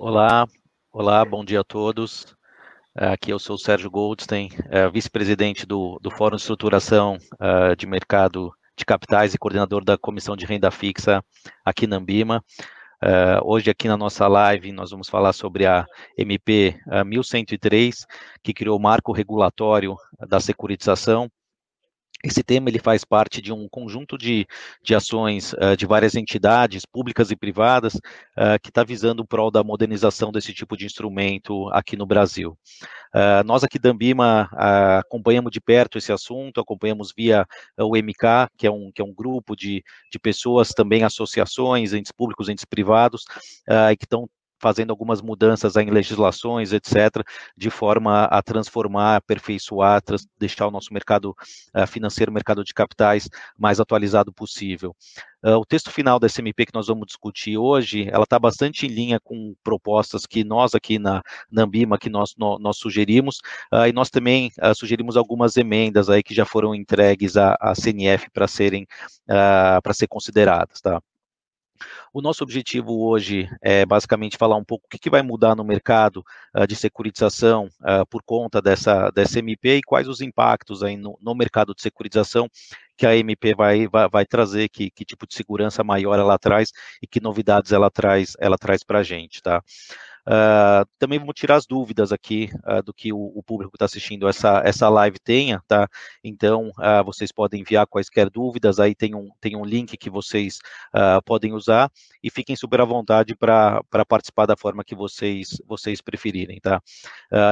Olá, olá, bom dia a todos. Aqui eu sou o Sérgio Goldstein, é, vice-presidente do, do Fórum de Estruturação de Mercado de Capitais e coordenador da Comissão de Renda Fixa aqui na Ambima. Hoje aqui na nossa live nós vamos falar sobre a MP uh, 1103, que criou o marco regulatório da securitização esse tema ele faz parte de um conjunto de, de ações uh, de várias entidades públicas e privadas uh, que está visando o prol da modernização desse tipo de instrumento aqui no Brasil. Uh, nós aqui da Ambima acompanhamos de perto esse assunto, acompanhamos via o MK, que é um, que é um grupo de, de pessoas, também associações, entes públicos, entes privados, que estão fazendo algumas mudanças em legislações, etc., de forma a transformar, aperfeiçoar, trans, deixar o nosso mercado uh, financeiro, mercado de capitais, mais atualizado possível. Uh, o texto final da SMP que nós vamos discutir hoje, ela está bastante em linha com propostas que nós aqui na, na Ambima, que nós, no, nós sugerimos, uh, e nós também uh, sugerimos algumas emendas aí que já foram entregues à, à CNF para serem, para ser consideradas, tá? O nosso objetivo hoje é basicamente falar um pouco o que, vai mudar no mercado uh, de securitização uh, por conta dessa, dessa MP e quais os impactos aí no, no mercado de securitização que a MP vai, vai, vai trazer, que, que, tipo de segurança maior ela traz e que novidades ela traz, ela traz para a gente, tá? Uh, também vamos tirar as dúvidas aqui uh, do que o, o público que está assistindo essa, essa live tenha, tá? Então, uh, vocês podem enviar quaisquer dúvidas, aí tem um, tem um link que vocês podem usar e fiquem super à vontade para participar da forma que vocês, vocês preferirem, tá?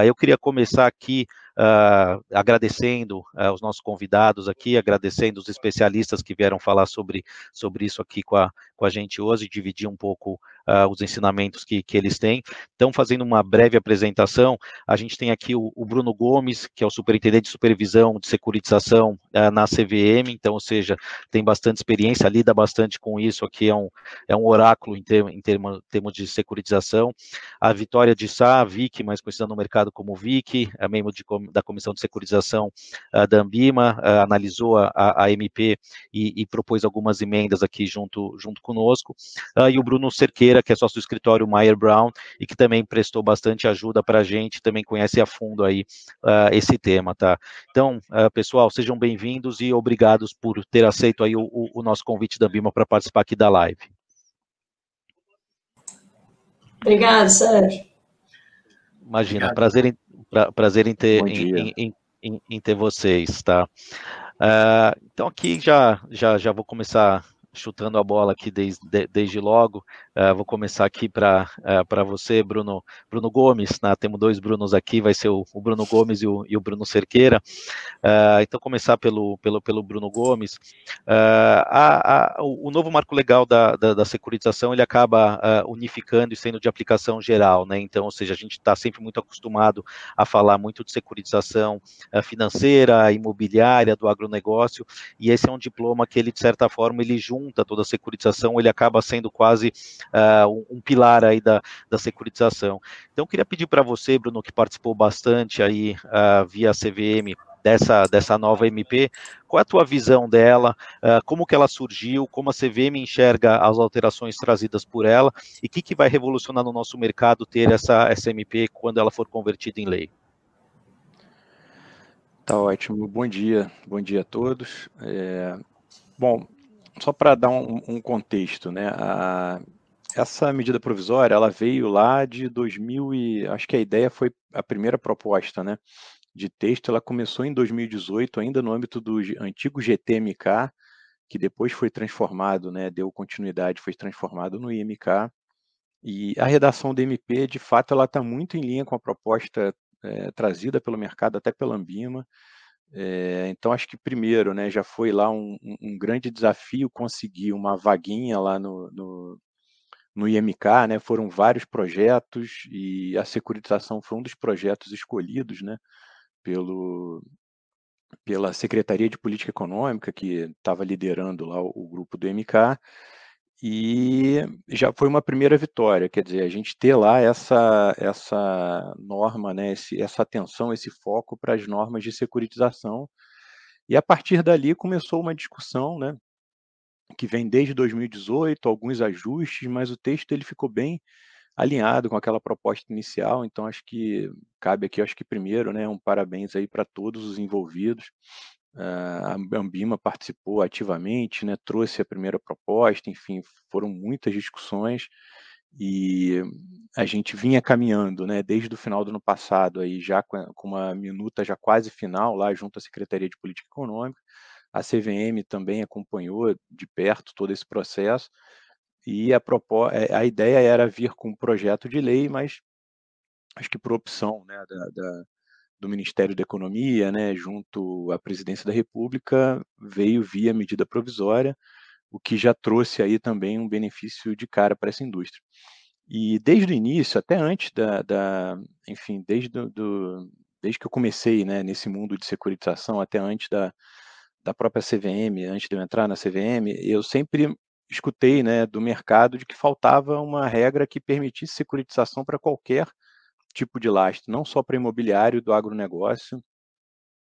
eu queria começar aqui uh, agradecendo uh, os nossos convidados aqui, agradecendo os especialistas que vieram falar sobre, sobre isso aqui com a, com a gente hoje, dividir um pouco uh, os ensinamentos que, que eles têm. Então, fazendo uma breve apresentação, a gente tem aqui o, o Bruno Gomes, que é o superintendente de supervisão de securitização na CVM, então, ou seja, tem bastante experiência, lida bastante com isso aqui, é um, é um oráculo em, termo, em termo, termos de securitização. A Vitória de Sá, Vic, mais conhecida no mercado como Vic, é membro de, da Comissão de Securização uh, da Ambima, uh, analisou a, a MP e, e, propôs algumas emendas aqui junto, junto conosco, uh, e o Bruno Cerqueira, que é sócio do escritório Meyer Brown, e que também prestou bastante ajuda para a gente, também conhece a fundo aí esse tema, tá? Então, pessoal, sejam bem-vindos e obrigados por ter aceito aí o, o, o nosso convite da Ambima para participar aqui da live. Obrigado, Sérgio. Imagina, prazer em, pra, prazer em ter, em, em, em, em, ter vocês, tá? Uh, então aqui já, já, já vou começar chutando a bola aqui desde, desde logo. Uh, vou começar aqui para uh, você, Bruno, Bruno Gomes. Né? Temos dois Brunos aqui, vai ser o, o Bruno Gomes e o, e o Bruno Cerqueira. Uh, então, começar pelo, pelo, pelo Bruno Gomes. A, a, o, novo marco legal da, da, da securitização ele acaba unificando e sendo de aplicação geral, né? Então, ou seja, a gente está sempre muito acostumado a falar muito de securitização financeira, imobiliária, do agronegócio, e esse é um diploma que ele, de certa forma, ele junta junta toda a securitização, ele acaba sendo quase uh, um, pilar aí da, da securitização. Então, queria pedir para você, Bruno, que participou bastante aí uh, via CVM, dessa, dessa nova MP, qual é a tua visão dela, uh, como que ela surgiu, como a CVM enxerga as alterações trazidas por ela, e o que, que vai revolucionar no nosso mercado ter essa, essa MP quando ela for convertida em lei? Tá ótimo. Bom dia, bom dia a todos. É, bom, só para dar um, um, contexto, né? A, essa medida provisória, ela veio lá de 2000 e acho que a ideia foi a primeira proposta, né? De texto, ela começou em 2018, ainda no âmbito do antigo GTMK, que depois foi transformado, né? Deu continuidade, foi transformado no IMK. E a redação do MP, de fato, ela está muito em linha com a proposta é, trazida pelo mercado, até pela Ambima. É, então, acho que primeiro, né, já foi lá um, um, grande desafio conseguir uma vaguinha lá no, no, no, IMK, né, foram vários projetos e a securitização foi um dos projetos escolhidos, né, pelo, pela Secretaria de Política Econômica, que estava liderando lá o, o grupo do IMK, e já foi uma primeira vitória, quer dizer, a gente ter lá essa, essa norma, né, esse, essa atenção, esse foco para as normas de securitização, e a partir dali começou uma discussão, né, que vem desde 2018, alguns ajustes, mas o texto ele ficou bem alinhado com aquela proposta inicial. Então, acho que cabe aqui, acho que primeiro, né, um parabéns aí para todos os envolvidos. Uh, a Ambima participou ativamente, né, trouxe a primeira proposta, enfim, foram muitas discussões e a gente vinha caminhando, né, desde o final do ano passado, aí já com uma minuta já quase final lá junto à Secretaria de Política Econômica, a CVM também acompanhou de perto todo esse processo e a, é, a ideia era vir com um projeto de lei, mas acho que por opção né, da, da, do Ministério da Economia, né, junto à Presidência da República, veio via medida provisória, o que já trouxe aí também um benefício de cara para essa indústria. E desde o início, até antes da, da enfim, desde, do, do, desde que eu comecei né, nesse mundo de securitização, até antes da, da própria CVM, antes de eu entrar na CVM, eu sempre escutei né, do mercado de que faltava uma regra que permitisse securitização para qualquer tipo de lastro, não só para imobiliário do agronegócio.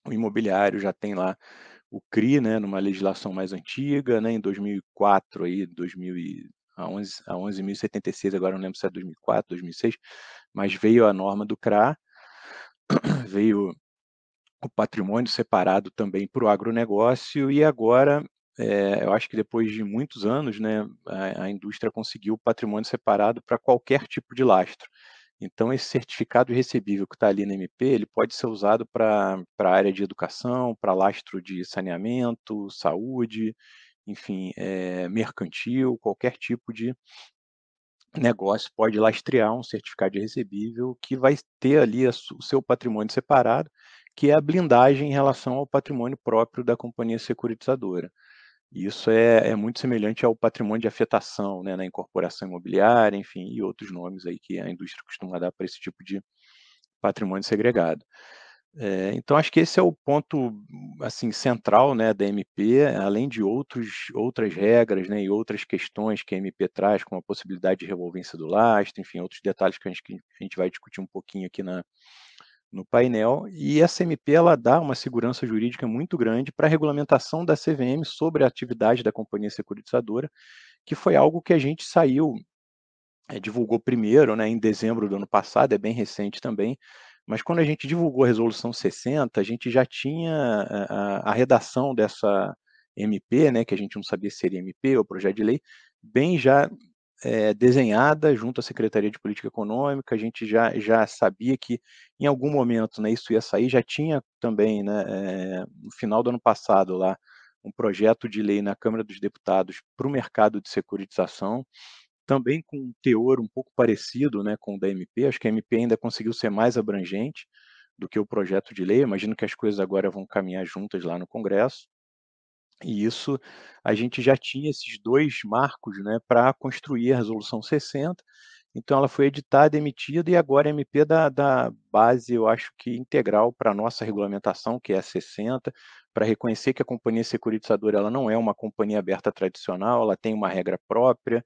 O imobiliário já tem lá o CRI, né, numa legislação mais antiga, né, em 2004, aí, 2000 a 11, a 11.076, agora não lembro se é 2004, 2006, mas veio a norma do CRA, veio o patrimônio separado também para o agronegócio e agora é, eu acho que depois de muitos anos, né, a, a indústria conseguiu o patrimônio separado para qualquer tipo de lastro. Então, esse certificado recebível que está ali na MP, ele pode ser usado para a área de educação, para lastro de saneamento, saúde, enfim, é, mercantil, qualquer tipo de negócio pode lastrear um certificado de recebível que vai ter ali a, o seu patrimônio separado, que é a blindagem em relação ao patrimônio próprio da companhia securitizadora. Isso é, é, muito semelhante ao patrimônio de afetação, né, na incorporação imobiliária, enfim, e outros nomes aí que a indústria costuma dar para esse tipo de patrimônio segregado. É, então, acho que esse é o ponto assim central né, da MP, além de outros, outras regras né, e outras questões que a MP traz, como a possibilidade de revolvência do lastro, enfim, outros detalhes que a gente, que a gente vai discutir um pouquinho aqui na, no painel, e essa MP ela dá uma segurança jurídica muito grande para a regulamentação da CVM sobre a atividade da companhia securitizadora, que foi algo que a gente saiu, é, divulgou primeiro, né, em dezembro do ano passado, é bem recente também, mas quando a gente divulgou a resolução 60, a gente já tinha a, a redação dessa MP, né, que a gente não sabia se seria MP ou projeto de lei, bem já é, desenhada junto à Secretaria de Política Econômica, a gente já, já sabia que em algum momento né, isso ia sair, já tinha também, né, é, no final do ano passado lá, um projeto de lei na Câmara dos Deputados para o mercado de securitização, também com um teor um pouco parecido né, com o da MP, acho que a MP ainda conseguiu ser mais abrangente do que o projeto de lei, imagino que as coisas agora vão caminhar juntas lá no Congresso, e isso a gente já tinha esses dois marcos né, para construir a Resolução 60. Então ela foi editada, emitida e agora MP da, da base, eu acho que integral para a nossa regulamentação, que é a 60, para reconhecer que a companhia securitizadora ela não é uma companhia aberta tradicional, ela tem uma regra própria,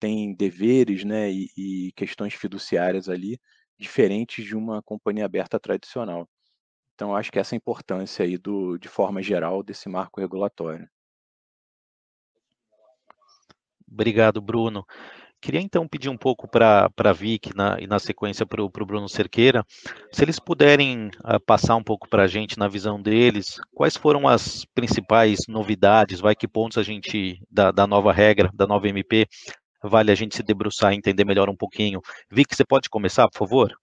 tem deveres né, e, e questões fiduciárias ali, diferentes de uma companhia aberta tradicional. Então, acho que essa é a importância aí, do, de forma geral, desse marco regulatório. Obrigado, Bruno. Queria então pedir um pouco para a Vic na, e na sequência para o Bruno Cerqueira, se eles puderem uh, passar um pouco para a gente na visão deles, quais foram as principais novidades, vai que pontos a gente, da, da nova regra, da nova MP, vale a gente se debruçar e entender melhor um pouquinho. Vic, você pode começar, por favor?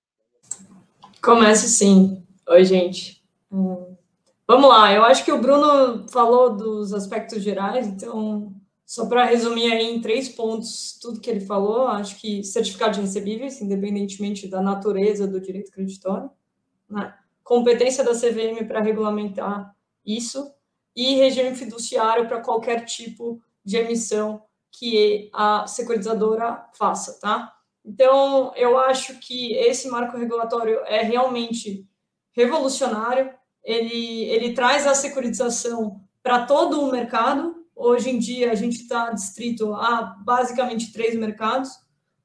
Comece sim. Oi, gente. Hum. Vamos lá, eu acho que o Bruno falou dos aspectos gerais, então, só para resumir aí em três pontos tudo que ele falou, acho que certificado de recebíveis, independentemente da natureza do direito creditório, né? competência da CVM para regulamentar isso, e regime fiduciário para qualquer tipo de emissão que a securitizadora faça, tá? Então, eu acho que esse marco regulatório é realmente revolucionário. Ele, ele traz a securitização para todo o mercado. Hoje em dia, a gente está distrito a basicamente três mercados: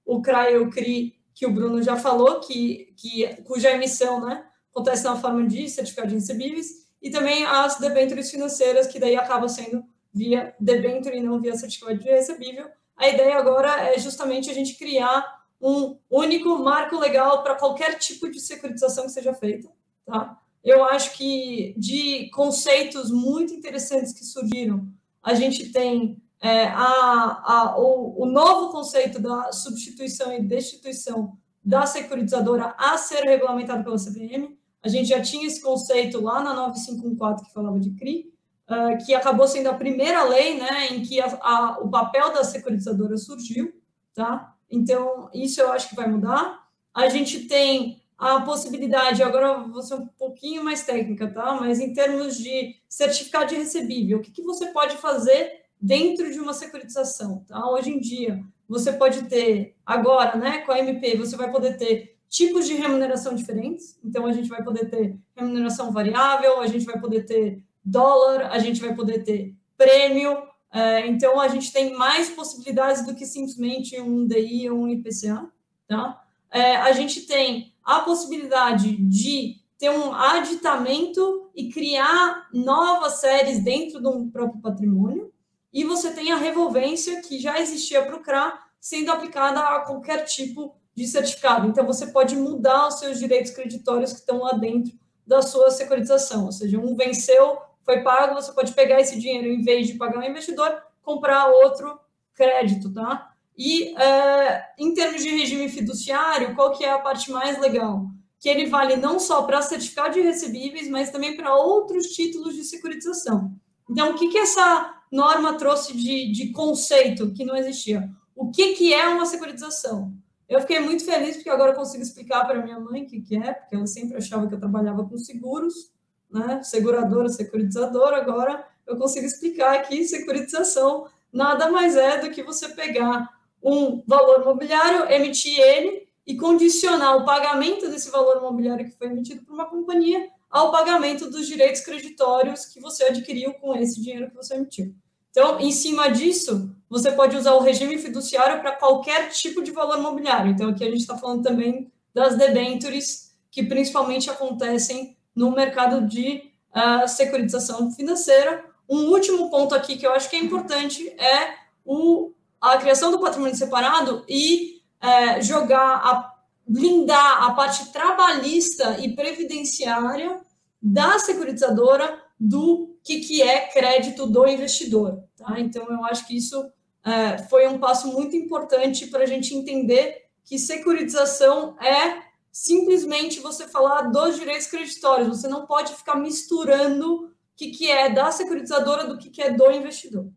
o CRA e o CRI, que o Bruno já falou, que, que, cuja emissão né, acontece na forma de certificado de recebíveis, e também as debêntures financeiras, que daí acabam sendo via debênture e não via certificado de recebível. A ideia agora é justamente a gente criar um único marco legal para qualquer tipo de securitização que seja feita, tá? Eu acho que de conceitos muito interessantes que surgiram, a gente tem é, a, a, o, o novo conceito da substituição e destituição da securitizadora a ser regulamentado pela CVM. A gente já tinha esse conceito lá na 9514 que falava de CRI, uh, que acabou sendo a primeira lei né, em que a, a, o papel da securitizadora surgiu. Tá? Então, isso eu acho que vai mudar. A gente tem a possibilidade, agora vou ser um pouquinho mais técnica, tá? Mas em termos de certificado de recebível, o que, que você pode fazer dentro de uma securitização, tá? Hoje em dia, você pode ter, agora, né, com a MP, você vai poder ter tipos de remuneração diferentes. Então, a gente vai poder ter remuneração variável, a gente vai poder ter dólar, a gente vai poder ter prêmio. É, então, a gente tem mais possibilidades do que simplesmente um DI ou um IPCA, tá? É, a gente tem a possibilidade de ter um aditamento e criar novas séries dentro do próprio patrimônio, e você tem a revolvência que já existia para o CRA sendo aplicada a qualquer tipo de certificado. Então, você pode mudar os seus direitos creditórios que estão lá dentro da sua securitização, ou seja, um venceu, foi pago, você pode pegar esse dinheiro, em vez de pagar um investidor, comprar outro crédito, tá? E é, em termos de regime fiduciário, qual que é a parte mais legal? Que ele vale não só para certificado de recebíveis, mas também para outros títulos de securitização. Então, o que, que essa norma trouxe de, de conceito que não existia? O que, que é uma securitização? Eu fiquei muito feliz porque agora eu consigo explicar para minha mãe o que, que é, porque ela sempre achava que eu trabalhava com seguros, né? seguradora, securitizadora. Agora eu consigo explicar que securitização nada mais é do que você pegar um valor imobiliário, emitir ele e condicionar o pagamento desse valor imobiliário que foi emitido por uma companhia ao pagamento dos direitos creditórios que você adquiriu com esse dinheiro que você emitiu. Então, em cima disso, você pode usar o regime fiduciário para qualquer tipo de valor imobiliário. Então, aqui a gente está falando também das debentures, que principalmente acontecem no mercado de uh, securitização financeira. Um último ponto aqui que eu acho que é importante é o a criação do patrimônio separado e é, jogar, a, blindar a parte trabalhista e previdenciária da securitizadora do que, que é crédito do investidor. Tá? Então, eu acho que isso é, foi um passo muito importante para a gente entender que securitização é simplesmente você falar dos direitos creditórios. Você não pode ficar misturando o que, que é da securitizadora do que, que é do investidor.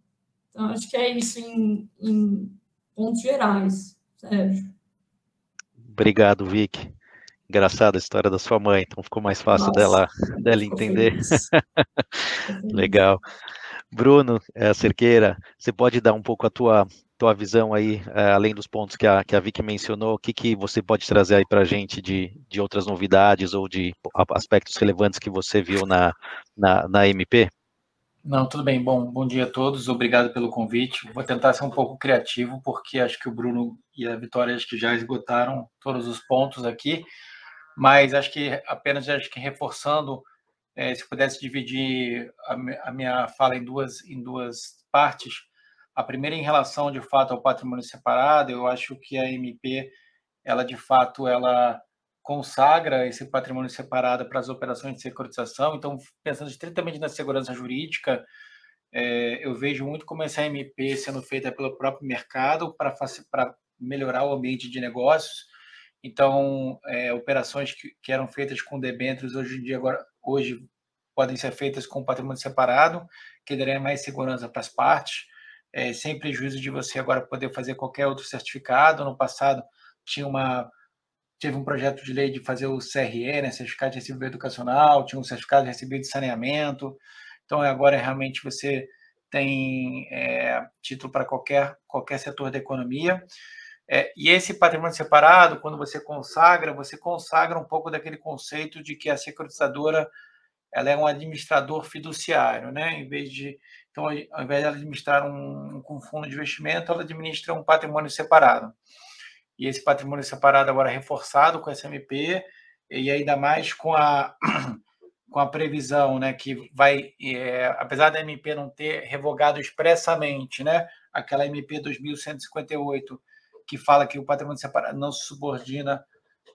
Então, acho que é isso em, em pontos gerais, Sérgio. Obrigado, Vic. Engraçada a história da sua mãe, então ficou mais fácil Nossa, dela, dela entender. Legal. Bruno é, Cerqueira, você pode dar um pouco a tua, tua visão aí, é, além dos pontos que a, que a Vicky mencionou, o que, que você pode trazer aí para a gente de, de outras novidades ou de aspectos relevantes que você viu na, na, na MP? Não, tudo bem. Bom, bom dia a todos. Obrigado pelo convite. Vou tentar ser um pouco criativo, porque acho que o Bruno e a Vitória acho que já esgotaram todos os pontos aqui, mas acho que apenas acho que reforçando, é, se pudesse dividir a, a, minha fala em duas em duas partes. A primeira em relação de fato ao patrimônio separado, eu acho que a MP ela de fato ela consagra esse patrimônio separado para as operações de securitização. Então, pensando estritamente na segurança jurídica, é, eu vejo muito como essa MP sendo feita pelo próprio mercado para melhorar o ambiente de negócios. Então, é, operações que, que, eram feitas com debêntures hoje em dia agora hoje podem ser feitas com patrimônio separado, que daria mais segurança para as partes, é, sem prejuízo de você agora poder fazer qualquer outro certificado. No passado tinha uma teve um projeto de lei de fazer o CRE, né, Certificado de Recebível Educacional, tinha um certificado de recebível de saneamento. Então, agora realmente você tem é, título para qualquer, qualquer setor da economia. É, e esse patrimônio separado, quando você consagra, você consagra um pouco daquele conceito de que a securitizadora ela é um administrador fiduciário, né? Em vez de então, ao invés de administrar um, um fundo de investimento, ela administra um patrimônio separado e esse patrimônio separado agora reforçado com essa MP e ainda mais com a com a previsão, né, que vai, é, apesar da MP não ter revogado expressamente, né, aquela MP 2158 que fala que o patrimônio separado não se subordina,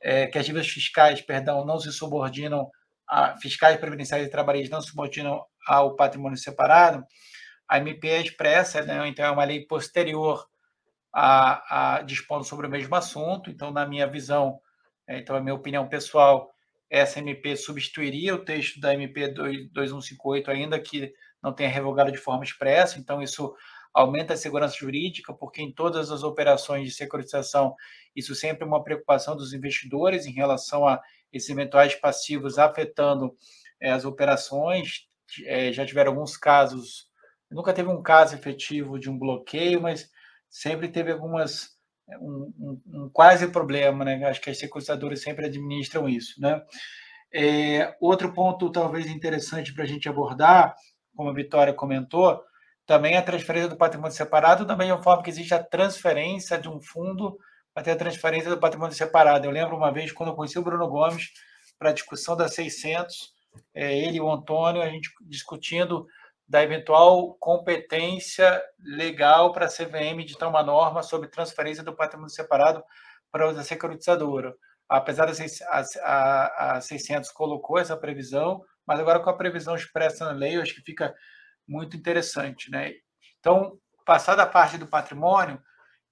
é, que as dívidas fiscais, perdão, não se subordinam a fiscais previdenciais e trabalhistas não se subordinam ao patrimônio separado, a MP é expressa, né? então é uma lei posterior a, a dispondo sobre o mesmo assunto. Então, na minha visão, é, então a minha opinião pessoal, essa MP substituiria o texto da MP 2158, ainda que não tenha revogado de forma expressa. Então, isso aumenta a segurança jurídica, porque em todas as operações de securitização, isso sempre é uma preocupação dos investidores em relação a esses eventuais passivos afetando é, as operações. É, já tiveram alguns casos, nunca teve um caso efetivo de um bloqueio, mas sempre teve algumas um, um, um, quase problema, né? Acho que as securitizadoras sempre administram isso, né? É, outro ponto talvez interessante para a gente abordar, como a Vitória comentou, também a transferência do patrimônio separado, da mesma forma que existe a transferência de um fundo ter a transferência do patrimônio separado. Eu lembro uma vez, quando eu conheci o Bruno Gomes, para a discussão da 600, é, ele e o Antônio, a gente discutindo da eventual competência legal para a CVM de uma norma sobre transferência do patrimônio separado para a securitizadora. Apesar da a, a 600 colocou essa previsão, mas agora com a previsão expressa na lei, eu acho que fica muito interessante. Né? Então, passar da parte do patrimônio,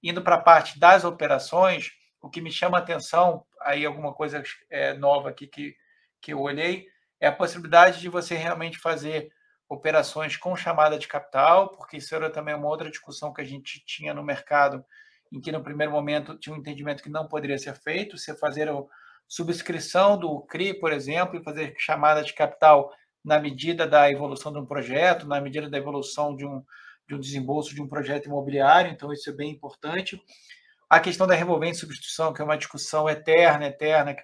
indo para a parte das operações, o que me chama a atenção, aí alguma coisa é, nova aqui que, que eu olhei, é a possibilidade de você realmente fazer operações com chamada de capital, porque isso era também uma outra discussão que a gente tinha no mercado, em que no primeiro momento tinha um entendimento que não poderia ser feito, você fazer a subscrição do CRI, por exemplo, e fazer chamada de capital na medida da evolução de um projeto, na medida da evolução de um, de um desembolso de um projeto imobiliário, então isso é bem importante. A questão da revolvente substituição, que é uma discussão eterna, eterna, que,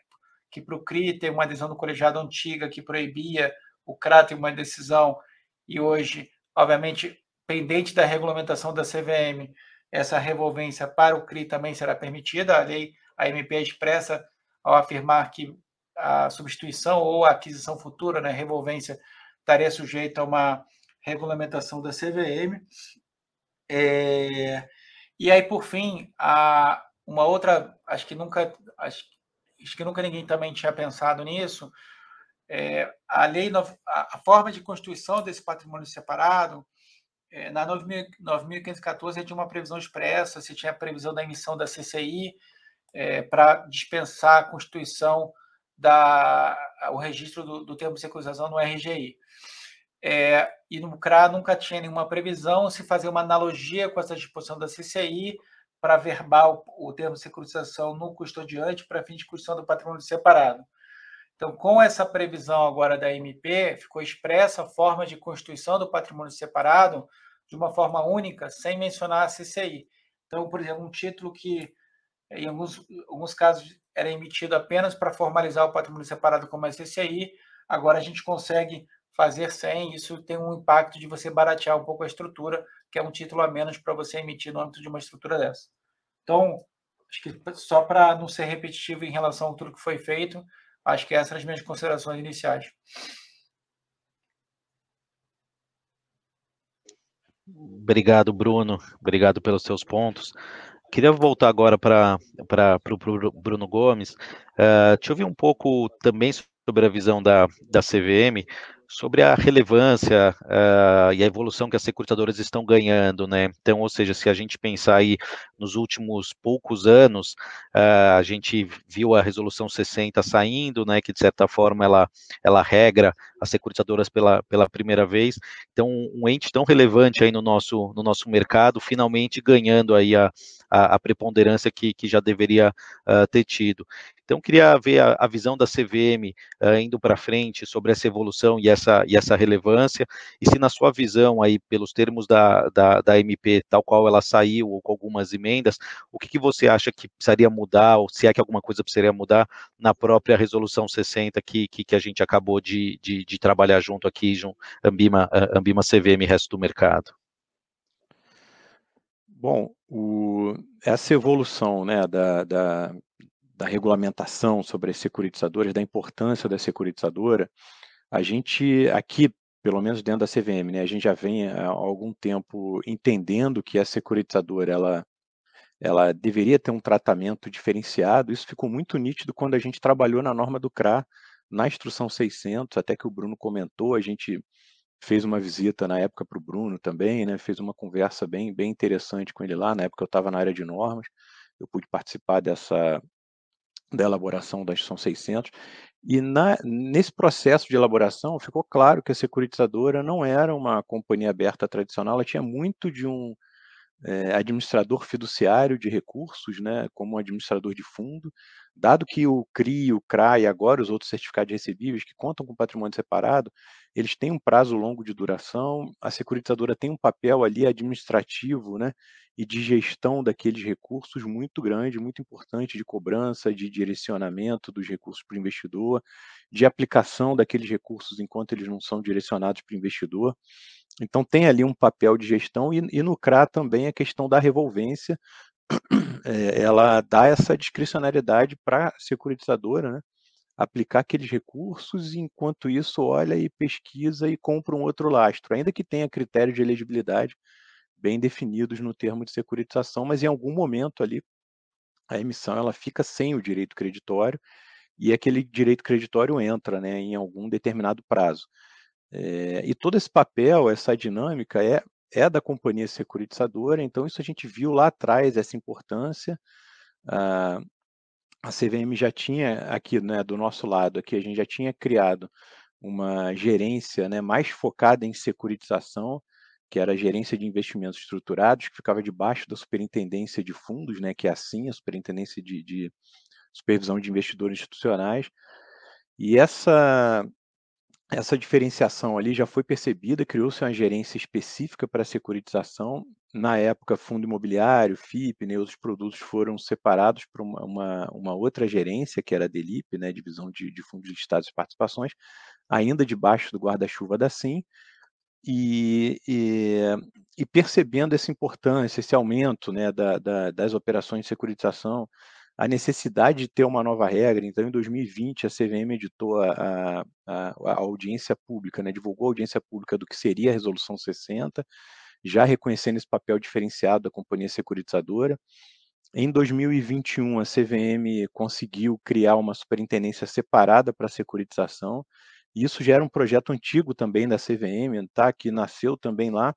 que para o CRI tem uma adesão do colegiado antiga que proibia, o CRA tem uma decisão e hoje, obviamente, pendente da regulamentação da CVM, essa revolvência para o CRI também será permitida. A lei, a MP expressa ao afirmar que a substituição ou a aquisição futura, né, revolvência, estaria sujeita a uma regulamentação da CVM. É, e aí, por fim, a, uma outra, acho que nunca, acho, acho que nunca ninguém também tinha pensado nisso, é, a lei, a, forma de constituição desse patrimônio separado, é, na 9.514 tinha uma previsão expressa, se tinha a previsão da emissão da CCI é, para dispensar a constituição da o registro do, do termo de securização no RGI. É, e no CRA nunca tinha nenhuma previsão se fazer uma analogia com essa disposição da CCI para verbar o, termo de securitização no custodiante para fim de constituição do patrimônio separado. Então, com essa previsão agora da MP, ficou expressa a forma de constituição do patrimônio separado de uma forma única, sem mencionar a CCI. Então, por exemplo, um título que, em alguns, alguns casos, era emitido apenas para formalizar o patrimônio separado como a CCI, agora a gente consegue fazer sem. Isso tem um impacto de você baratear um pouco a estrutura, que é um título a menos para você emitir no âmbito de uma estrutura dessa. Então, acho que só para não ser repetitivo em relação a tudo que foi feito, Acho que essas são as minhas considerações iniciais. Obrigado, Bruno. Obrigado pelos seus pontos. Queria voltar agora para o Bruno Gomes. Uh, te ouvir um pouco também sobre a visão da, da CVM sobre a relevância uh, e a evolução que as securitadoras estão ganhando, né? Então, ou seja, se a gente pensar aí nos últimos poucos anos, uh, a gente viu a resolução 60 saindo, né? Que de certa forma ela, ela regra as securitadoras pela, pela primeira vez. Então, um ente tão relevante aí no nosso, no nosso mercado, finalmente ganhando aí a, a, a preponderância que, que já deveria uh, ter tido. Então, queria ver a, a visão da CVM uh, indo para frente sobre essa evolução e essa, e essa relevância, e se na sua visão aí, pelos termos da, da, da MP, tal qual ela saiu, ou com algumas emendas, o que, que você acha que precisaria mudar, ou se é que alguma coisa precisaria mudar na própria resolução 60 que, que, que a gente acabou de, de, de trabalhar junto aqui, junto, Ambima, Ambima CVM e resto do mercado? Bom, o, essa evolução né, da, da, da regulamentação sobre as securitizadoras, da importância da securitizadora, a gente aqui, pelo menos dentro da CVM, né, a gente já vem há algum tempo entendendo que a securitizadora ela, ela deveria ter um tratamento diferenciado. Isso ficou muito nítido quando a gente trabalhou na norma do CRA, na instrução 600, até que o Bruno comentou, a gente fez uma visita na época para o Bruno também, né? Fez uma conversa bem, bem interessante com ele lá. Na época eu estava na área de normas, eu pude participar dessa da elaboração da instrução 600. E na, nesse processo de elaboração ficou claro que a securitizadora não era uma companhia aberta tradicional, ela tinha muito de um é, administrador fiduciário de recursos, né, como administrador de fundo, dado que o CRI, o CRA e agora os outros certificados recebíveis que contam com patrimônio separado, eles têm um prazo longo de duração, a securitizadora tem um papel ali administrativo, né, e de gestão daqueles recursos muito grande, muito importante, de cobrança, de direcionamento dos recursos para o investidor, de aplicação daqueles recursos enquanto eles não são direcionados para o investidor. Então tem ali um papel de gestão e, e no CRA também a questão da revolvência, é, ela dá essa discricionariedade para a securitizadora, né? aplicar aqueles recursos e enquanto isso olha e pesquisa e compra um outro lastro, ainda que tenha critérios de elegibilidade bem definidos no termo de securitização, mas em algum momento ali a emissão ela fica sem o direito creditório e aquele direito creditório entra né, em algum determinado prazo. É, e todo esse papel, essa dinâmica é, é da companhia securitizadora, então isso a gente viu lá atrás, essa importância. Ah, a CVM já tinha aqui, né, do nosso lado, aqui a gente já tinha criado uma gerência né, mais focada em securitização, que era a gerência de investimentos estruturados, que ficava debaixo da superintendência de fundos, né, que é assim, a superintendência de, de supervisão de investidores institucionais. E essa essa diferenciação ali já foi percebida, criou-se uma gerência específica para a securitização. Na época, fundo imobiliário, FIP, né, outros produtos foram separados para uma, uma, uma, outra gerência, que era a DELIP, né, Divisão de, de Fundos Listados e Participações, ainda debaixo do guarda-chuva da SIM, e, e, e, percebendo essa importância, esse aumento né, da, da, das operações de securitização, a necessidade de ter uma nova regra. Então, em 2020, a CVM editou a, a, a audiência pública, né, divulgou a audiência pública do que seria a Resolução 60, já reconhecendo esse papel diferenciado da companhia securitizadora. Em 2021, a CVM conseguiu criar uma superintendência separada para a securitização. Isso já era um projeto antigo também da CVM, tá? que nasceu também lá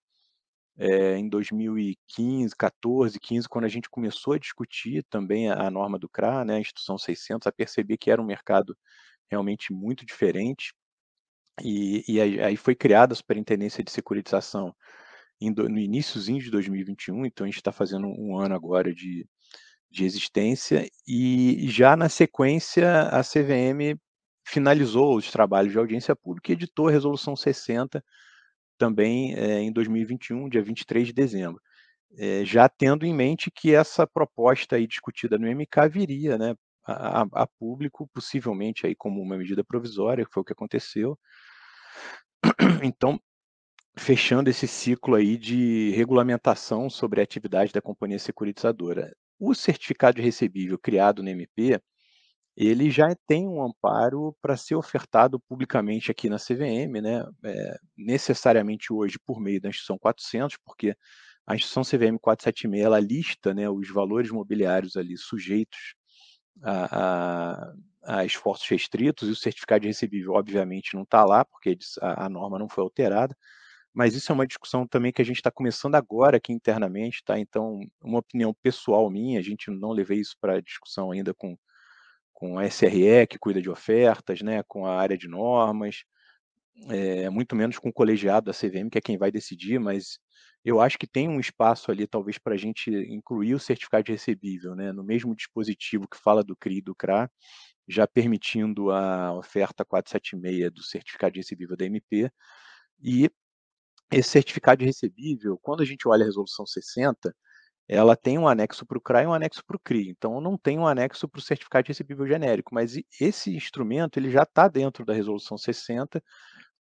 é, em 2015, 14, 15, quando a gente começou a discutir também a, a norma do CRA, né, a Instituição 600, a perceber que era um mercado realmente muito diferente. E, e aí, aí, foi criada a Superintendência de Securitização em, no iníciozinho de 2021, então a gente está fazendo um ano agora de, de existência, e já na sequência a CVM finalizou os trabalhos de audiência pública e editou a Resolução 60, também é, em 2021, dia 23 de dezembro. É, já tendo em mente que essa proposta aí discutida no MK viria né, a, a, público, possivelmente aí como uma medida provisória, que foi o que aconteceu. Então, fechando esse ciclo aí de regulamentação sobre a atividade da companhia securitizadora. O certificado recebível criado no MP, ele já tem um amparo para ser ofertado publicamente aqui na CVM, né, é, necessariamente hoje por meio da Instituição 400, porque a Instituição CVM 476 ela lista né, os valores mobiliários ali sujeitos a, a, a esforços restritos, e o certificado de recebível, obviamente, não está lá, porque a, a norma não foi alterada, mas isso é uma discussão também que a gente está começando agora aqui internamente, tá? Então, uma opinião pessoal minha, a gente não levei isso para discussão ainda com com a SRE, que cuida de ofertas, né, com a área de normas, é, muito menos com o colegiado da CVM, que é quem vai decidir, mas eu acho que tem um espaço ali, talvez, para a gente incluir o certificado de recebível, né, no mesmo dispositivo que fala do CRI e do CRA, já permitindo a oferta 476 do certificado de recebível da MP, e esse certificado de recebível, quando a gente olha a resolução 60, ela tem um anexo para o CRA e um anexo para o CRI. Então, não tem um anexo para o certificado de recebível genérico, mas esse instrumento ele já está dentro da resolução 60,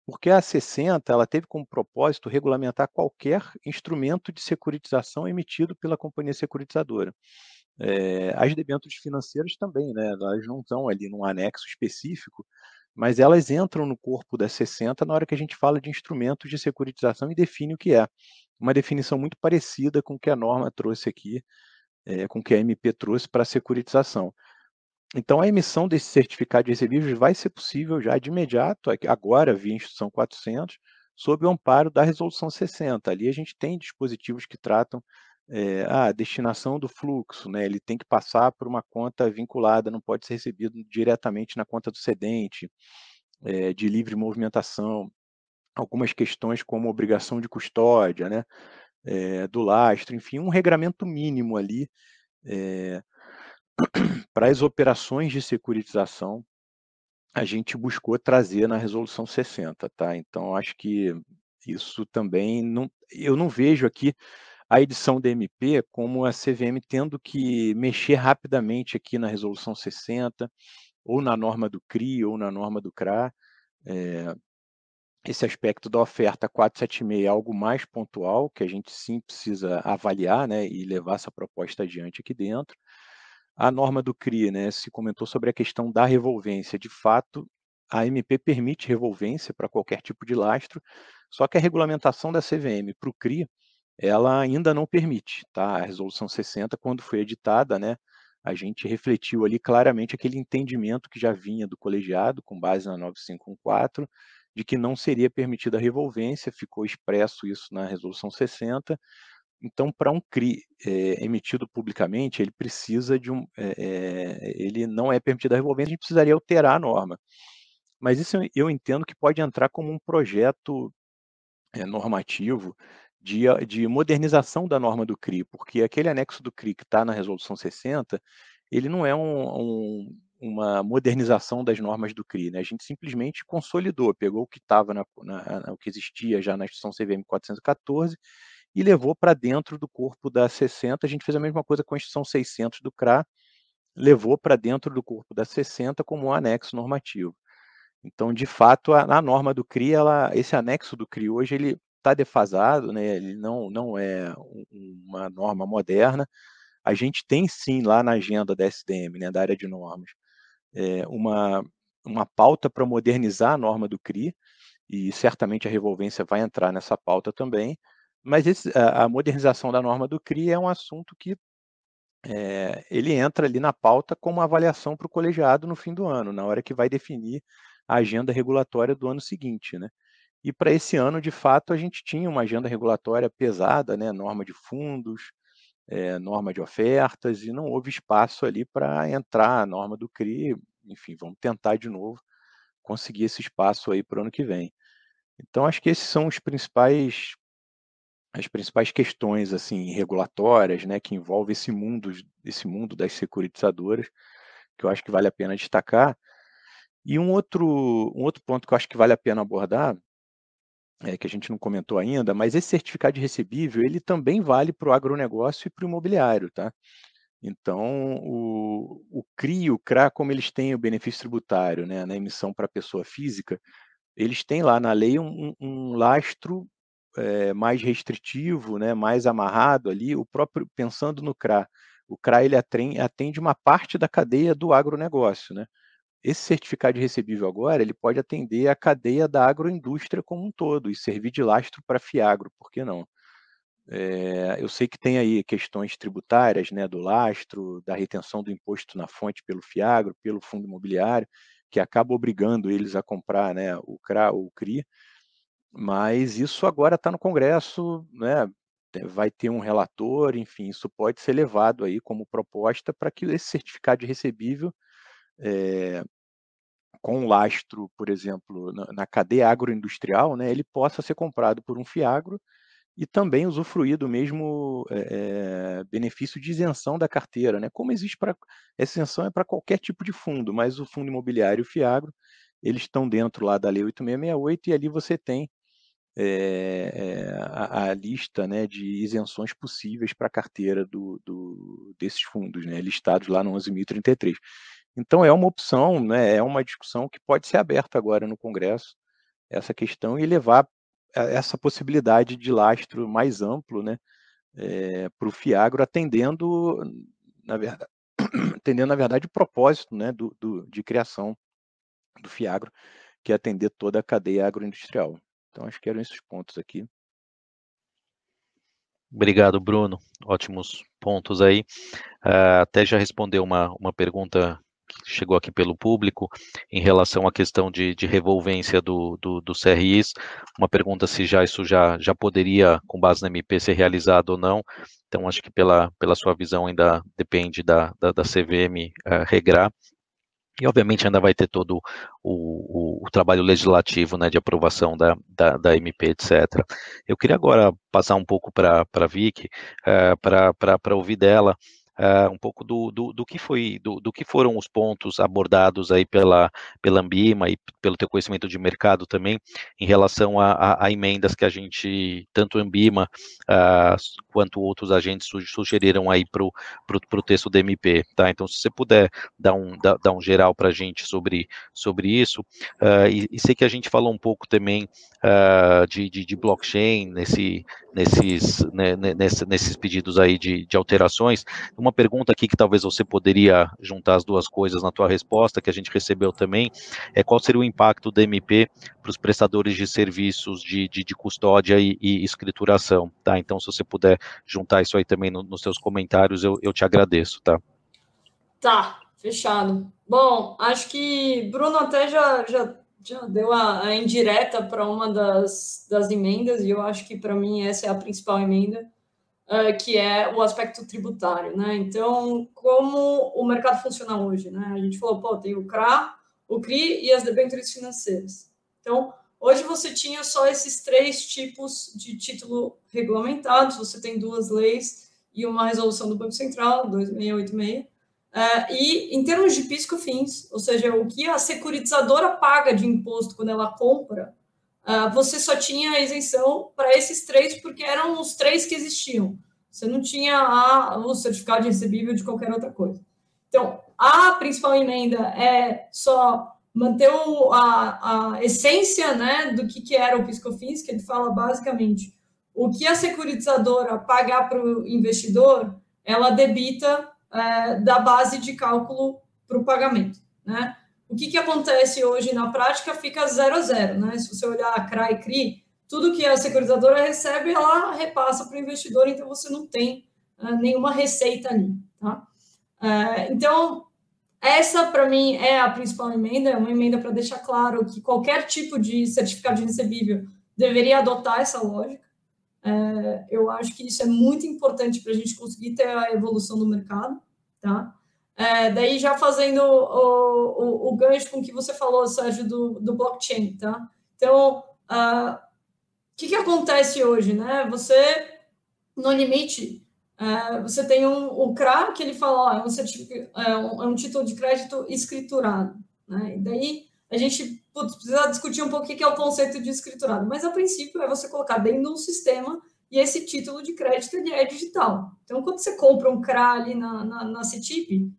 porque a 60 ela teve como propósito regulamentar qualquer instrumento de securitização emitido pela companhia securitizadora. É, as debêntures financeiras também, né, elas não estão ali num anexo específico, mas elas entram no corpo da 60 na hora que a gente fala de instrumentos de securitização e define o que é. Uma definição muito parecida com o que a norma trouxe aqui é, com que a MP trouxe para a securitização. Então, a emissão desse certificado de recebíveis vai ser possível já de imediato, agora via Instrução 400, sob o amparo da Resolução 60. Ali a gente tem dispositivos que tratam é, a destinação do fluxo, né? ele tem que passar por uma conta vinculada, não pode ser recebido diretamente na conta do cedente, é, de livre movimentação, algumas questões como obrigação de custódia, né? É, do lastro, enfim, um regramento mínimo ali para as operações de securitização, a gente buscou trazer na resolução 60, tá? Então acho que isso também não, eu não vejo aqui a edição da MP como a CVM tendo que mexer rapidamente aqui na resolução 60 ou na norma do CRI ou na norma do CRA. É, esse aspecto da oferta 476 é algo mais pontual, que a gente sim precisa avaliar né, e levar essa proposta adiante aqui dentro a norma do CRI, né, se comentou sobre a questão da revolvência. De fato, a MP permite revolvência para qualquer tipo de lastro, só que a regulamentação da CVM para o CRI, ela ainda não permite. Tá? A resolução 60, quando foi editada, né, a gente refletiu ali claramente aquele entendimento que já vinha do colegiado, com base na 9514, de que não seria permitida a revolvência, ficou expresso isso na resolução 60, então, para um CRI é, emitido publicamente, ele precisa de um. É, ele não é permitido a revolvência, a gente precisaria alterar a norma. Mas isso eu entendo que pode entrar como um projeto é, normativo de, de modernização da norma do CRI, porque aquele anexo do CRI que está na resolução 60, ele não é um, um, uma modernização das normas do CRI, né? A gente simplesmente consolidou, pegou o que estava na, na, o que existia já na instituição CVM 414 e levou para dentro do corpo da 60. A gente fez a mesma coisa com a instituição 600 do CRA, levou para dentro do corpo da 60 como um anexo normativo. Então, de fato, a, a norma do CRI, ela, esse anexo do CRI hoje, ele está defasado, né? ele não, não é uma norma moderna. A gente tem sim lá na agenda da SDM, né, da área de normas, é, uma, uma pauta para modernizar a norma do CRI, e certamente a revolvência vai entrar nessa pauta também, mas esse, a, a, modernização da norma do CRI é um assunto que é, ele entra ali na pauta como avaliação para o colegiado no fim do ano, na hora que vai definir a agenda regulatória do ano seguinte, né? E para esse ano, de fato, a gente tinha uma agenda regulatória pesada, né? Norma de fundos, é, norma de ofertas, e não houve espaço ali para entrar a norma do CRI. Enfim, vamos tentar de novo conseguir esse espaço aí para o ano que vem. Então, acho que esses são os principais as principais questões assim regulatórias, né, que envolve esse mundo, esse mundo das securitizadoras, que eu acho que vale a pena destacar. E um outro, um outro ponto que eu acho que vale a pena abordar, é, que a gente não comentou ainda, mas esse certificado de recebível, ele também vale para o agronegócio e para o imobiliário, tá? Então, o, o CRI e o CRA, como eles têm o benefício tributário né, na emissão para pessoa física, eles têm lá na lei um, um lastro é, mais restritivo, né, mais amarrado ali, o próprio pensando no CRA, o CRA ele atende, uma parte da cadeia do agronegócio, né? Esse certificado de recebível agora, ele pode atender a cadeia da agroindústria como um todo e servir de lastro para Fiagro, por que não? É, eu sei que tem aí questões tributárias, né, do lastro, da retenção do imposto na fonte pelo Fiagro, pelo fundo imobiliário, que acaba obrigando eles a comprar, né, o CRA ou o CRI, mas isso agora está no Congresso, né? vai ter um relator, enfim, isso pode ser levado aí como proposta para que esse certificado de recebível, é, com lastro, por exemplo, na, na, cadeia agroindustrial, né, ele possa ser comprado por um fiagro e também usufruir do mesmo é, benefício de isenção da carteira, né? Como existe para essa isenção é para qualquer tipo de fundo, mas o fundo imobiliário e o fiagro eles estão dentro lá da lei 8668 e ali você tem é, a, a, lista né, de isenções possíveis para a carteira do, do, desses fundos, né, listados lá no 11.033. Então, é uma opção, né, é uma discussão que pode ser aberta agora no Congresso, essa questão, e levar essa possibilidade de lastro mais amplo né, é, para o FIAGRO, atendendo, na verdade, atendendo, na verdade, o propósito né, do, do, de criação do FIAGRO, que é atender toda a cadeia agroindustrial. Então, acho que eram esses pontos aqui. Obrigado, Bruno. Ótimos pontos aí. Uh, até já respondeu uma, uma pergunta que chegou aqui pelo público em relação à questão de, de revolvência do, do, do, CRIs. Uma pergunta se já isso já, já poderia, com base na MP, ser realizado ou não. Então, acho que pela, pela sua visão ainda depende da, da, da CVM uh, eh, regrar. E, obviamente, ainda vai ter todo o, o, o trabalho legislativo né, de aprovação da, da, da, MP, etc. Eu queria agora passar um pouco para a Vicky, uh, para ouvir dela uh, um pouco do, do, do, que foi, do, do, que foram os pontos abordados aí pela, pela Ambima e pelo teu conhecimento de mercado também, em relação a, a, a emendas que a gente, tanto Ambima uh, quanto outros agentes sugeriram aí para o texto do MP, tá? Então, se você puder dar um, dar, dar um geral para a gente sobre, sobre isso, uh, e, e sei que a gente falou um pouco também de, de, de blockchain nesse, nesses, né, nesses, nesses pedidos aí de, de alterações, uma pergunta aqui que talvez você poderia juntar as duas coisas na tua resposta, que a gente recebeu também, é qual seria o impacto do MP para os prestadores de serviços de, de, de custódia e, e, escrituração, tá? Então, se você puder juntar isso aí também no, nos seus comentários, eu, eu te agradeço, tá? Tá, fechado. Bom, acho que Bruno até já, já, já deu a, a indireta para uma das, das emendas, e eu acho que para mim essa é a principal emenda, que é o aspecto tributário, né? Então, como o mercado funciona hoje, né? A gente falou, pô, tem o CRA, o CRI e as debêntures financeiras. Então, hoje você tinha só esses três tipos de título regulamentados, você tem duas leis e uma resolução do Banco Central, 2686, Uh, e em termos de pisco-fins, ou seja, o que a securitizadora paga de imposto quando ela compra, uh, você só tinha isenção para esses três, porque eram os três que existiam. Você não tinha a, o certificado de recebível de qualquer outra coisa. Então, a principal emenda é só manter o, a, a essência né, do que, que era o PiscoFins, que ele fala basicamente o que a securitizadora pagar para o investidor, ela debita é, da base de cálculo para o pagamento. Né? O que, que acontece hoje na prática fica zero a zero, né? Se você olhar a CRA e CRI, tudo que a securitizadora recebe, ela repassa para o investidor, então você não tem uh, nenhuma receita ali, tá? Uh, então, essa para mim é a principal emenda, é uma emenda para deixar claro que qualquer tipo de certificado de recebível deveria adotar essa lógica. Uh, eu acho que isso é muito importante para a gente conseguir ter a evolução do mercado, tá? É, daí já fazendo o, o, o, gancho com o que você falou, Sérgio, do, do blockchain, tá? Então, uh, o que, que acontece hoje, né? Você, no limite, uh, você tem um, o CRA, que ele fala, ó, é, um é, um, é um título de crédito escriturado, né? E daí a gente putz, precisa discutir um pouco o que é o conceito de escriturado, mas a princípio é você colocar dentro de um sistema e esse título de crédito ele é digital. Então, quando você compra um CRA ali na, na, na CETIP,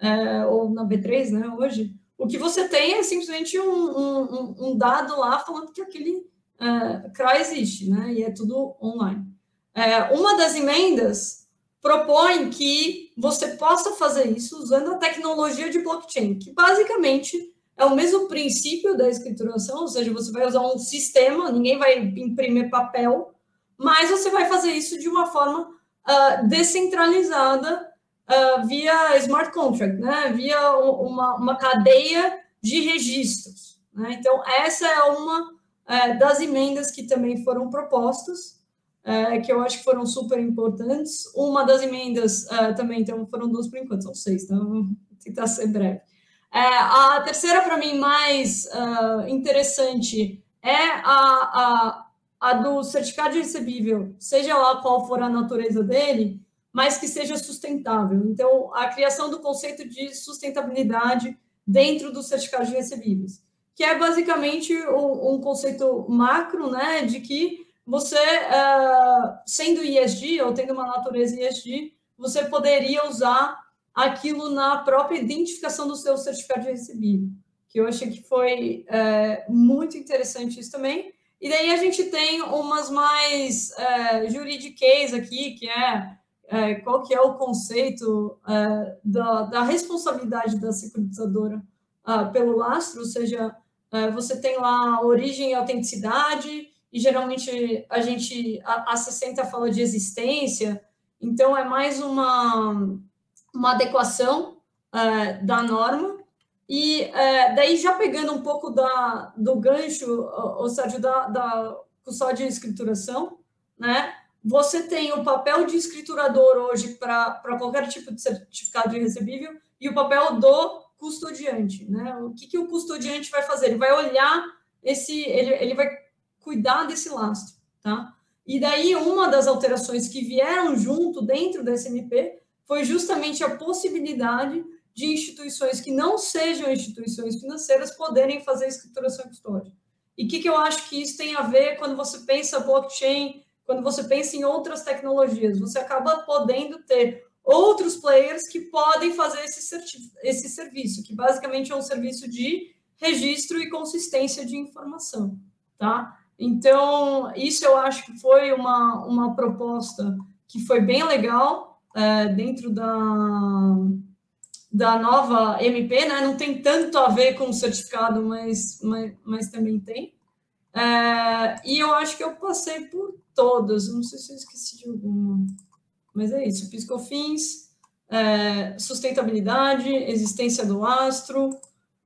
é, ou na B3, né, hoje, o que você tem é simplesmente um, um, um dado lá falando que aquele é, CRA existe, né, e é tudo online. É, uma das emendas propõe que você possa fazer isso usando a tecnologia de blockchain, que basicamente é o mesmo princípio da escrituração, ou seja, você vai usar um sistema, ninguém vai imprimir papel, mas você vai fazer isso de uma forma uh, descentralizada uh, via smart contract, né? via uma, uma cadeia de registros. Né? Então, essa é uma uh, das emendas que também foram propostas, uh, que eu acho que foram super importantes. Uma das emendas uh, também, então foram duas por enquanto, são seis, então vou tentar ser breve. a terceira, para mim, mais interessante é a, a, a do certificado recebível, seja lá qual for a natureza dele, mas que seja sustentável. Então, a criação do conceito de sustentabilidade dentro dos certificados de recebíveis, que é basicamente um, um conceito macro, né, de que você, uh, sendo ISD ou tendo uma natureza ISD, você poderia usar aquilo na própria identificação do seu certificado de que eu achei que foi uh, muito interessante isso também. E daí a gente tem umas mais uh, juridiquês aqui, que é é, qual que é o conceito é, da, da, responsabilidade da securitizadora é, pelo lastro, ou seja, é, você tem lá origem e autenticidade, e geralmente a gente, a, a 60 fala de existência, então é mais uma, uma adequação é, da norma, e é, daí já pegando um pouco da, do gancho, ou seja, da, da custódia e escrituração, né? Você tem o papel de escriturador hoje para qualquer tipo de certificado de recebível e o papel do custodiante, né? O que, que o custodiante vai fazer? Ele vai olhar esse, ele, ele vai cuidar desse lastro, tá? E daí uma das alterações que vieram junto dentro da SMP foi justamente a possibilidade de instituições que não sejam instituições financeiras poderem fazer escrituração e custódia. E o que, que eu acho que isso tem a ver quando você pensa blockchain, quando você pensa em outras tecnologias? Você acaba podendo ter outros players que podem fazer esse, esse serviço, que basicamente é um serviço de registro e consistência de informação, tá? Então, isso eu acho que foi uma, uma proposta que foi bem legal é, dentro da, da nova MP, né? Não tem tanto a ver com o certificado, mas, mas, mas também tem. É, e eu acho que eu passei por todas, não sei se eu esqueci de alguma, mas é isso: piscofins, é, sustentabilidade, existência do astro,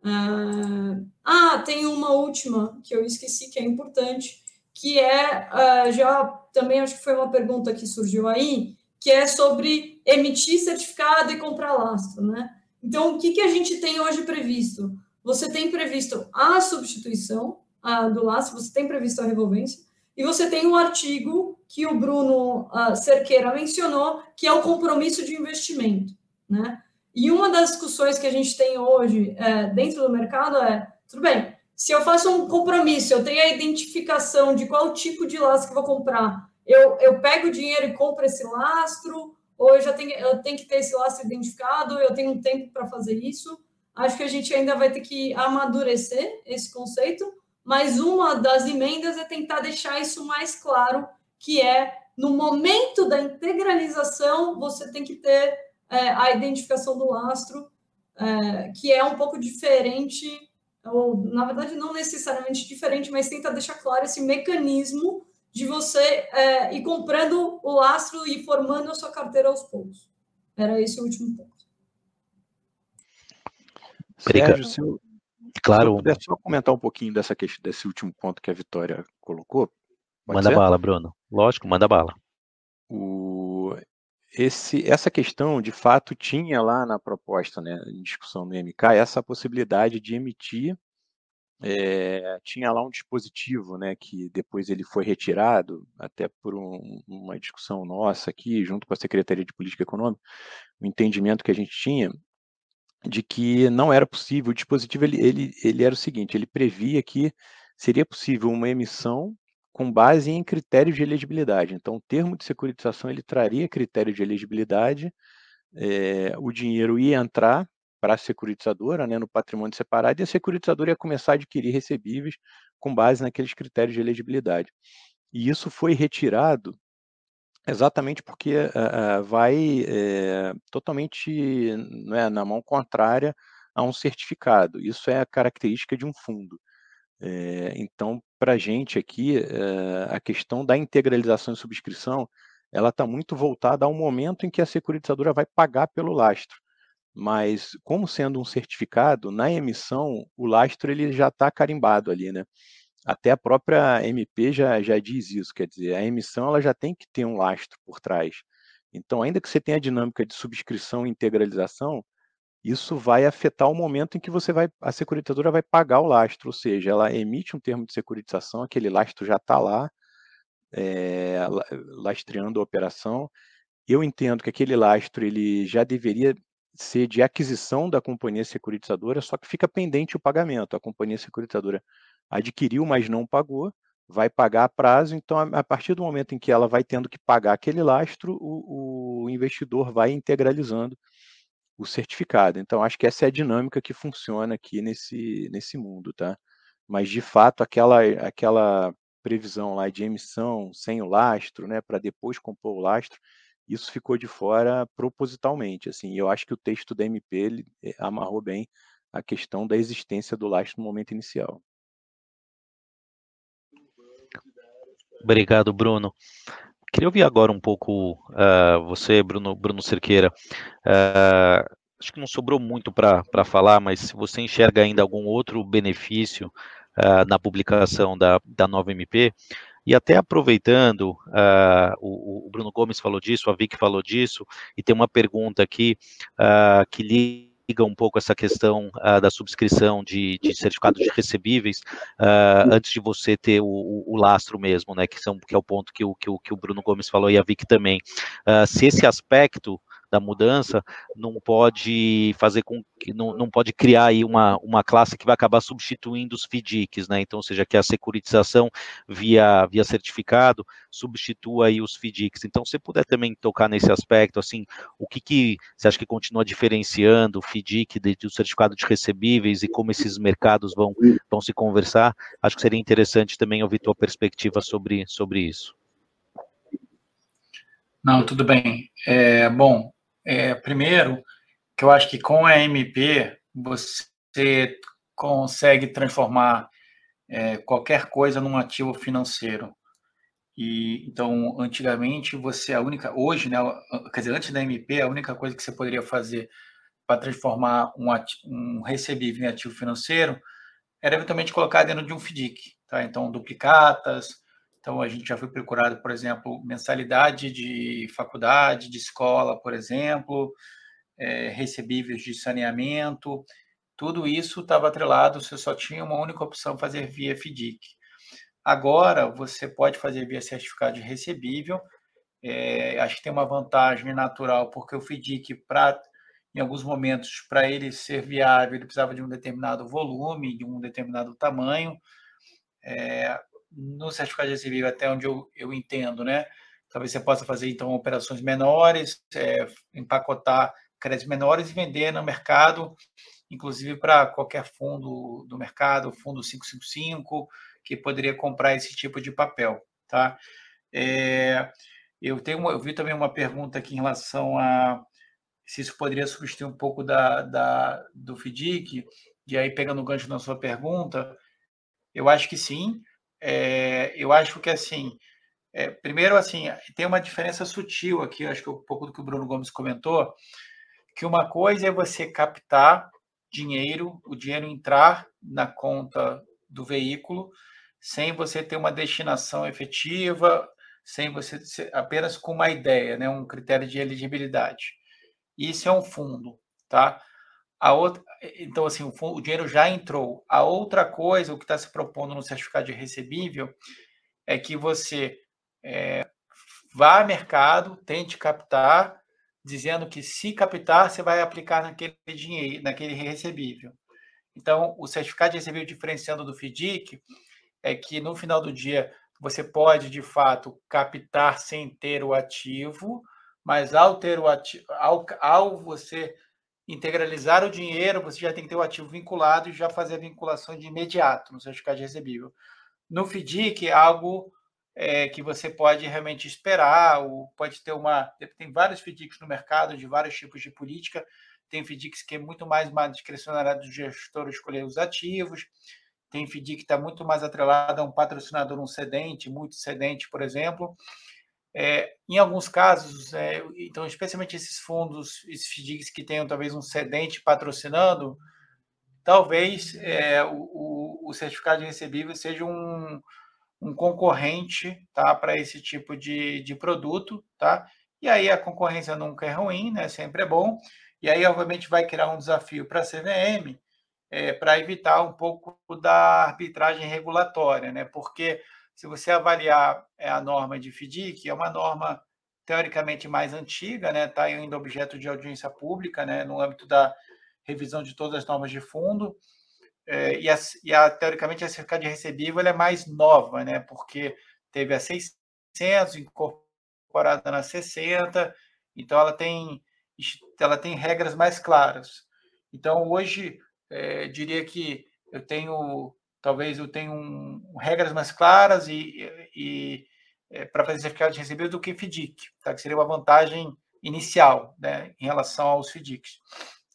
Uh, ah, tem uma última que eu esqueci que é importante, que é uh, já também acho que foi uma pergunta que surgiu aí, que é sobre emitir certificado e comprar lastro, né? Então, o que, que a gente tem hoje previsto? Você tem previsto a substituição uh, do lastro, você tem previsto a revolvência, e você tem um artigo que o Bruno uh, Cerqueira mencionou, que é o compromisso de investimento, né? E uma das discussões que a gente tem hoje é, dentro do mercado é: tudo bem, se eu faço um compromisso, eu tenho a identificação de qual tipo de lastro que vou comprar, eu, eu pego o dinheiro e compro esse lastro, ou eu já tenho, eu tenho que ter esse lastro identificado, eu tenho um tempo para fazer isso. Acho que a gente ainda vai ter que amadurecer esse conceito, mas uma das emendas é tentar deixar isso mais claro, que é no momento da integralização, você tem que ter é, a identificação do lastro, é, que é um pouco diferente, ou na verdade não necessariamente diferente, mas tenta deixar claro esse mecanismo de você é, ir comprando o lastro e formando a sua carteira aos poucos. Era esse o último ponto. Sérgio, se eu, claro. Se eu só comentar um pouquinho dessa questão, desse último ponto que a Vitória colocou. Manda ser? bala, Bruno. Lógico, manda bala. O, esse, essa questão, de fato, tinha lá na proposta, né, em discussão no MK, essa possibilidade de emitir, é, tinha lá um dispositivo, né, que depois ele foi retirado, até por um, uma discussão nossa aqui, junto com a Secretaria de Política Econômica, o entendimento que a gente tinha de que não era possível, o dispositivo ele, ele, ele era o seguinte, ele previa que seria possível uma emissão com base em critérios de elegibilidade. Então, o termo de securitização ele traria critério de elegibilidade, é, o dinheiro ia entrar para a securitizadora, né, no patrimônio separado, e a securitizadora ia começar a adquirir recebíveis com base naqueles critérios de elegibilidade. E isso foi retirado exatamente porque uh, vai é, totalmente né, na mão contrária a um certificado. Isso é a característica de um fundo. É, então, para a gente aqui, é, a questão da integralização e subscrição, ela está muito voltada ao momento em que a securitizadora vai pagar pelo lastro. Mas, como sendo um certificado, na emissão, o lastro ele já está carimbado ali, né? Até a própria MP já, já diz isso, quer dizer, a emissão ela já tem que ter um lastro por trás. Então, ainda que você tenha a dinâmica de subscrição e integralização, isso vai afetar o momento em que você vai, a securitizadora vai pagar o lastro, ou seja, ela emite um termo de securitização, aquele lastro já está lá, é, lastreando a operação. Eu entendo que aquele lastro ele já deveria ser de aquisição da companhia securitizadora, só que fica pendente o pagamento. A companhia securitizadora adquiriu, mas não pagou, vai pagar a prazo, então a, partir do momento em que ela vai tendo que pagar aquele lastro, o, o investidor vai integralizando o certificado. Então, acho que essa é a dinâmica que funciona aqui nesse, nesse mundo, tá? Mas, de fato, aquela, aquela previsão lá de emissão sem o lastro, né, para depois compor o lastro, isso ficou de fora propositalmente, assim, eu acho que o texto da MP ele eh, amarrou bem a questão da existência do lastro no momento inicial. Obrigado, Bruno. Queria ouvir agora um pouco uh, você, Bruno, Bruno Cerqueira. Uh, acho que não sobrou muito para falar, mas se você enxerga ainda algum outro benefício uh, na publicação da, da nova MP, e até aproveitando, uh, o, o, Bruno Gomes falou disso, a Vicky falou disso, e tem uma pergunta aqui uh, que liga um pouco essa questão uh, da subscrição de, de certificados de recebíveis antes de você ter o, o, o, lastro mesmo, né? Que, são, que é o ponto que o, que o, que o Bruno Gomes falou e a Vicky também. se esse aspecto da mudança não pode fazer com que não, não pode criar aí uma, uma classe que vai acabar substituindo os FDICs, né? Então, ou seja, que a securitização via, via certificado substitua aí os FDICs. Então, se puder também tocar nesse aspecto, assim, o que, que você acha que continua diferenciando o FDIC do certificado de recebíveis e como esses mercados vão, vão se conversar? Acho que seria interessante também ouvir tua perspectiva sobre, sobre isso. Não, tudo bem. É, bom, é, primeiro, que eu acho que com a MP você consegue transformar é, qualquer coisa num ativo financeiro. E então, antigamente você a única, hoje, né, quer dizer, antes da MP, a única coisa que você poderia fazer para transformar um, ativo, um recebível em ativo financeiro era eventualmente colocar dentro de um FDIC, tá? Então, duplicatas, então, a gente já foi procurado, por exemplo, mensalidade de faculdade, de escola, por exemplo, é, recebíveis de saneamento, tudo isso estava atrelado, você só tinha uma única opção, fazer via FDIC. Agora, você pode fazer via certificado de recebível, é, acho que tem uma vantagem natural, porque o FDIC, pra, em alguns momentos, para ele ser viável, ele precisava de um determinado volume, de um determinado tamanho, é, no certificado de recebível, até onde eu, eu entendo, né? Talvez você possa fazer, então, operações menores, é, empacotar créditos menores e vender no mercado, inclusive para qualquer fundo do mercado, fundo 555, que poderia comprar esse tipo de papel, tá? É, eu, tenho, eu vi também uma pergunta aqui em relação a se isso poderia substituir um pouco da, da, do FDIC, e aí, pegando o gancho na sua pergunta, eu acho que sim, é, eu acho que assim, é, primeiro assim, tem uma diferença sutil aqui, acho que um pouco do que o Bruno Gomes comentou, que uma coisa é você captar dinheiro, o dinheiro entrar na conta do veículo, sem você ter uma destinação efetiva, sem você apenas com uma ideia, né, um critério de elegibilidade. Isso é um fundo, tá? A outra, então, assim, o, o dinheiro já entrou. A outra coisa, o que está se propondo no certificado de recebível, é que você é, vá ao mercado, tente captar, dizendo que se captar, você vai aplicar naquele dinheiro, naquele recebível. Então, o certificado de recebível diferenciando do FDIC é que no final do dia você pode, de fato, captar sem ter o ativo, mas ao ter o ativo, ao, ao você integralizar o dinheiro, você já tem que ter o ativo vinculado e já fazer a vinculação de imediato no certificado de recebível. No FDIC é algo é, que você pode realmente esperar, ou pode ter uma. Tem vários FDICs no mercado, de vários tipos de política. Tem FDICs que é muito mais uma discricionariedade do gestor escolher os ativos. Tem FDIC que está muito mais atrelado a um patrocinador, um cedente, muito cedente, por exemplo. É, em alguns casos, é, então, especialmente esses fundos, esses FDICs que tenham talvez um cedente patrocinando, talvez é, o, o, certificado de recebível seja um, um concorrente tá, para esse tipo de, de produto. Tá? E aí a concorrência nunca é ruim, né? sempre é bom. E aí, obviamente, vai criar um desafio para a CVM é, para evitar um pouco da arbitragem regulatória, né? porque se você avaliar é, a norma de FDIC, é uma norma teoricamente mais antiga, né? Está ainda objeto de audiência pública, né? No âmbito da revisão de todas as normas de fundo. É, e, a, e a, teoricamente a certificado de recebível é mais nova, né? Porque teve a 600 incorporada na 60, então ela tem ela tem regras mais claras. Então hoje é, diria que eu tenho talvez eu tenha um, regras mais claras e, e é, para fazer certificado de recebível do que FDIC, tá? que seria uma vantagem inicial né, em relação aos FDICs.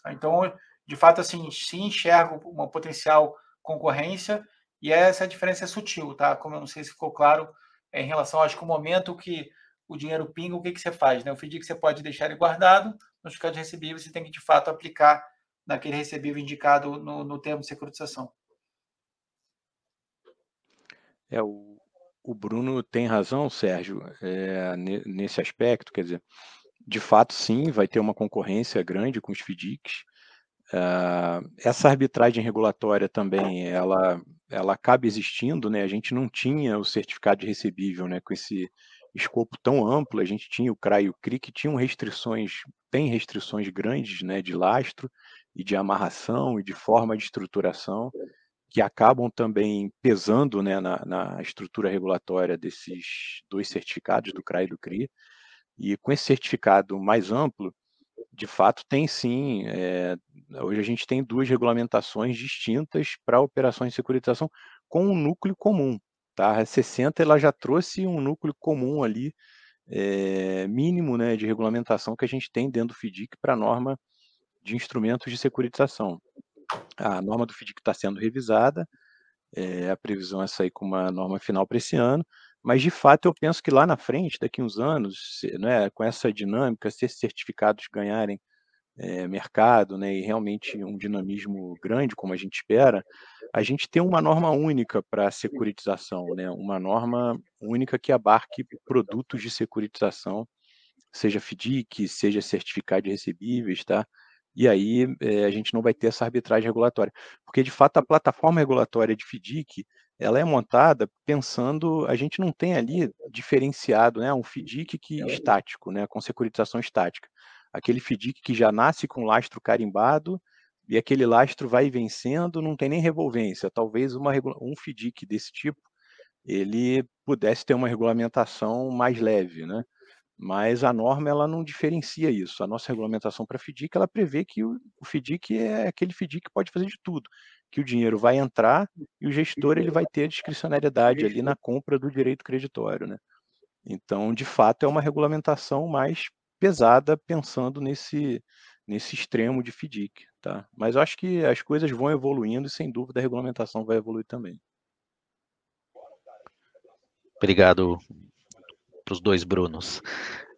Então, de fato, assim, se enxergo uma potencial concorrência e essa diferença é sutil, tá? Como eu não sei se ficou claro, é em relação, acho que o momento que o dinheiro pinga, o que, que você faz? Né? O FDIC você pode deixar ele guardado, no de recebível você tem que, de fato, aplicar naquele recebível indicado no, no termo de securitização. É, o, o Bruno tem razão, Sérgio, é, nesse aspecto, quer dizer, de fato, sim, vai ter uma concorrência grande com os FDICs. Uh, essa arbitragem regulatória também, ela, ela acaba existindo, né? A gente não tinha o certificado de recebível, né? Com esse escopo tão amplo, a gente tinha o CRA e o CRI que tinham restrições, tem restrições grandes, né? De lastro e de amarração e de forma de estruturação que acabam também pesando né, na, na, estrutura regulatória desses dois certificados, do CRA e do CRI. E com esse certificado mais amplo, de fato, tem sim. É, hoje a gente tem duas regulamentações distintas para operações de securitização com um núcleo comum. Tá? A 60 ela já trouxe um núcleo comum ali, é, mínimo né, de regulamentação que a gente tem dentro do FDIC para a norma de instrumentos de securitização. A norma do FDIC está sendo revisada, é, a previsão é sair com uma norma final para esse ano, mas de fato eu penso que lá na frente, daqui uns anos, né, com essa dinâmica, se esses certificados ganharem é, mercado né, e realmente um dinamismo grande, como a gente espera, a gente tem uma norma única para securitização, né, uma norma única que abarque produtos de securitização, seja FDIC, seja certificado de recebíveis, tá? E aí é, a gente não vai ter essa arbitragem regulatória. Porque, de fato, a plataforma regulatória de FDIC, ela é montada pensando, a gente não tem ali diferenciado, né, um FDIC que estático, né, com securitização estática. Aquele FDIC que já nasce com lastro carimbado, e aquele lastro vai vencendo, não tem nem revolvência. Talvez uma, um FDIC desse tipo, ele pudesse ter uma regulamentação mais leve, né? Mas a norma ela não diferencia isso. A nossa regulamentação para FDIC ela prevê que o, o FDIC é aquele FDIC que pode fazer de tudo, que o dinheiro vai entrar e o gestor ele vai ter a discricionariedade ali na compra do direito creditório, né? Então, de fato, é uma regulamentação mais pesada pensando nesse nesse extremo de FDIC, tá? Mas eu acho que as coisas vão evoluindo e sem dúvida a regulamentação vai evoluir também. Obrigado, para os dois Brunos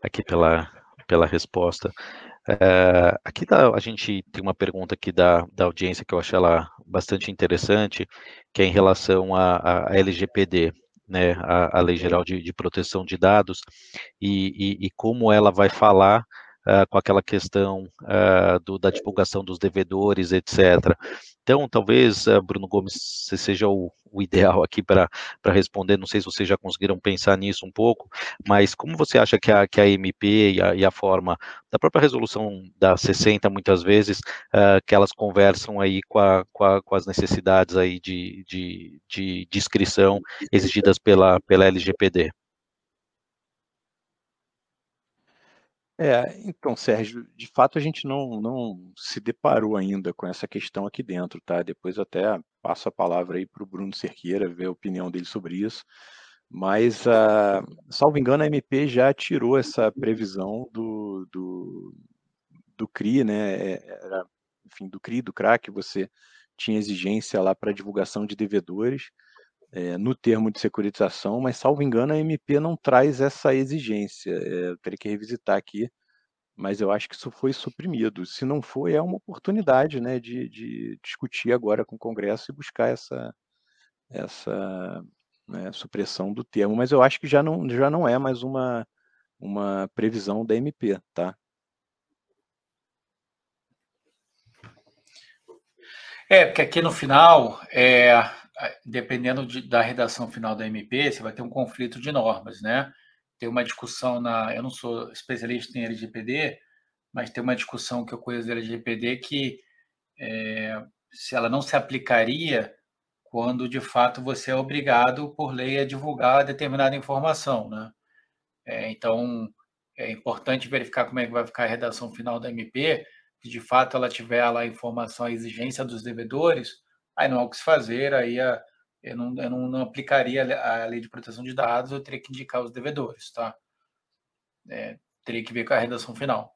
aqui pela, pela resposta. É, aqui a gente tem uma pergunta aqui da, da audiência que eu acho ela bastante interessante, que é em relação à LGPD, né, a, a Lei Geral de, de, Proteção de Dados, e, e, e como ela vai falar uh, com aquela questão uh, do, da divulgação dos devedores, etc. Então, talvez, uh, Bruno Gomes, você seja o, o ideal aqui para responder. Não sei se vocês já conseguiram pensar nisso um pouco, mas como você acha que a, que a MP e a, e a forma da própria resolução da 60, muitas vezes, que elas conversam aí com, a, com, a, com as necessidades aí de, de, de descrição exigidas pela, pela LGPD? É, então, Sérgio, de fato a gente não, não se deparou ainda com essa questão aqui dentro, tá? Depois até passo a palavra aí para o Bruno Cerqueira, ver a opinião dele sobre isso. Mas, uh, salvo engano, a MP já tirou essa previsão do, do, do CRI, né? É, era, enfim, do CRI, do CRA, que você tinha exigência lá para divulgação de devedores é, no termo de securitização, mas salvo engano a MP não traz essa exigência. É, eu teria que revisitar aqui, mas eu acho que isso foi suprimido. Se não foi, é uma oportunidade né, de, de discutir agora com o Congresso e buscar essa, essa né, supressão do termo. Mas eu acho que já não, já não é mais uma, uma previsão da MP, tá? É, porque aqui no final, é, dependendo de, da redação final da MP, você vai ter um conflito de normas, né? Tem uma discussão na. Eu não sou especialista em LGPD, mas tem uma discussão que eu conheço da LGPD que é, se ela não se aplicaria quando de fato você é obrigado por lei a divulgar determinada informação, né? É, então é importante verificar como é que vai ficar a redação final da MP, que de fato ela tiver lá a informação, a exigência dos devedores, aí não há o que se fazer, aí a, eu, não, eu não, não aplicaria a lei de proteção de dados, eu teria que indicar os devedores, tá? É, teria que ver com a redação final.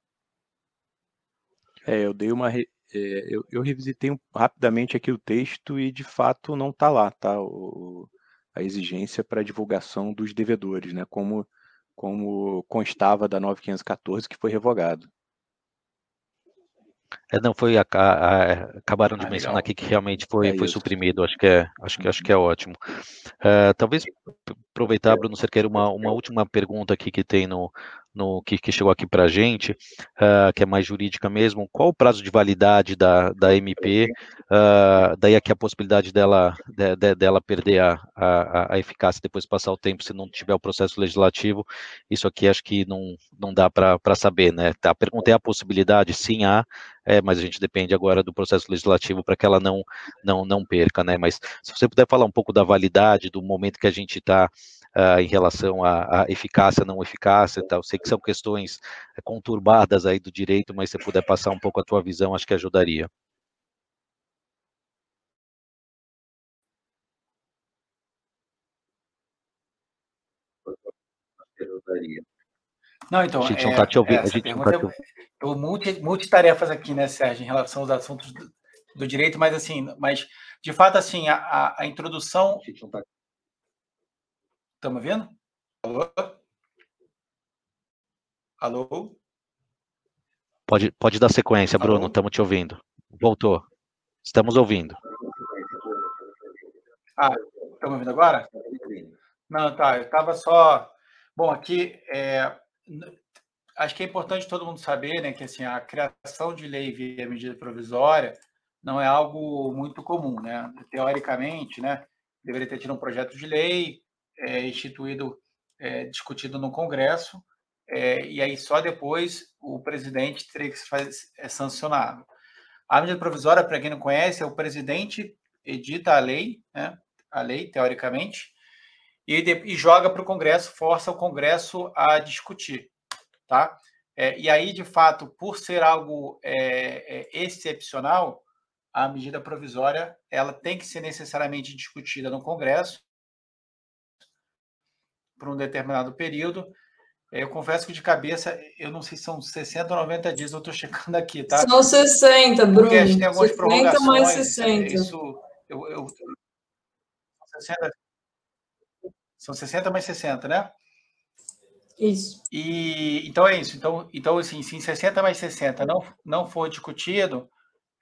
É, eu dei uma. É, eu, eu revisitei rapidamente aqui o texto e de fato não está lá, tá? O, a exigência para divulgação dos devedores, né? Como, como constava da 9514, que foi revogado. É, não foi a, a, acabaram de ah, mencionar legal. aqui que realmente foi, é foi suprimido. Acho que é acho que acho que é ótimo. Uh, talvez aproveitar, Bruno Cerqueira, uma, uma última pergunta aqui que tem no, no que, que chegou aqui para a gente, uh, que é mais jurídica mesmo, qual o prazo de validade da, da MP? Uh, daí aqui a possibilidade dela, de, de, dela perder a, a, a, eficácia depois de passar o tempo se não tiver o processo legislativo. Isso aqui acho que não, não dá para saber, né? Pergunta é a possibilidade, sim há, é, mas a gente depende agora do processo legislativo para que ela não, não, não perca, né? Mas se você puder falar um pouco da validade, do momento que a gente está uh, em relação à, à, eficácia, não eficácia e tal. Sei que são questões eh, conturbadas aí do direito, mas se puder passar um pouco a tua visão, acho que ajudaria. Não, então, a gente não está te ouvindo. A gente não tá te... eu, multi, multitarefas aqui, né, Sérgio, em relação aos assuntos do, do direito, mas assim, mas de fato, assim, a, a, introdução. Está Estão me vendo? Alô? Alô? Pode, pode dar sequência, Alô? Bruno, estamos te ouvindo. Voltou. Estamos ouvindo. Ah, estão me ouvindo agora? Não, tá. Eu estava só. Bom, aqui é... acho que é importante todo mundo saber, né, que assim a criação de lei via medida provisória não é algo muito comum, né? Teoricamente, né, deveria ter tido um projeto de lei, é, instituído, é, discutido no Congresso, é, e aí só depois o presidente teria que fazer, é, sancionar. A medida provisória, para quem não conhece, é o presidente edita a lei, né, a lei, teoricamente, e, de, e joga para o Congresso, força o Congresso a discutir. Tá? É, e aí, de fato, por ser algo é, é, excepcional, a medida provisória ela tem que ser necessariamente discutida no Congresso por um determinado período. Eu confesso que de cabeça, eu não sei se são 60 ou 90 dias, eu estou checando aqui, tá? São 60, Bruno. Porque tem algumas 60 prorrogações. mais 60. Isso, eu, eu, 60, são 60 mais 60, né? Isso. E, então é isso. Então, então assim, se em 60 mais 60 não, não for discutido,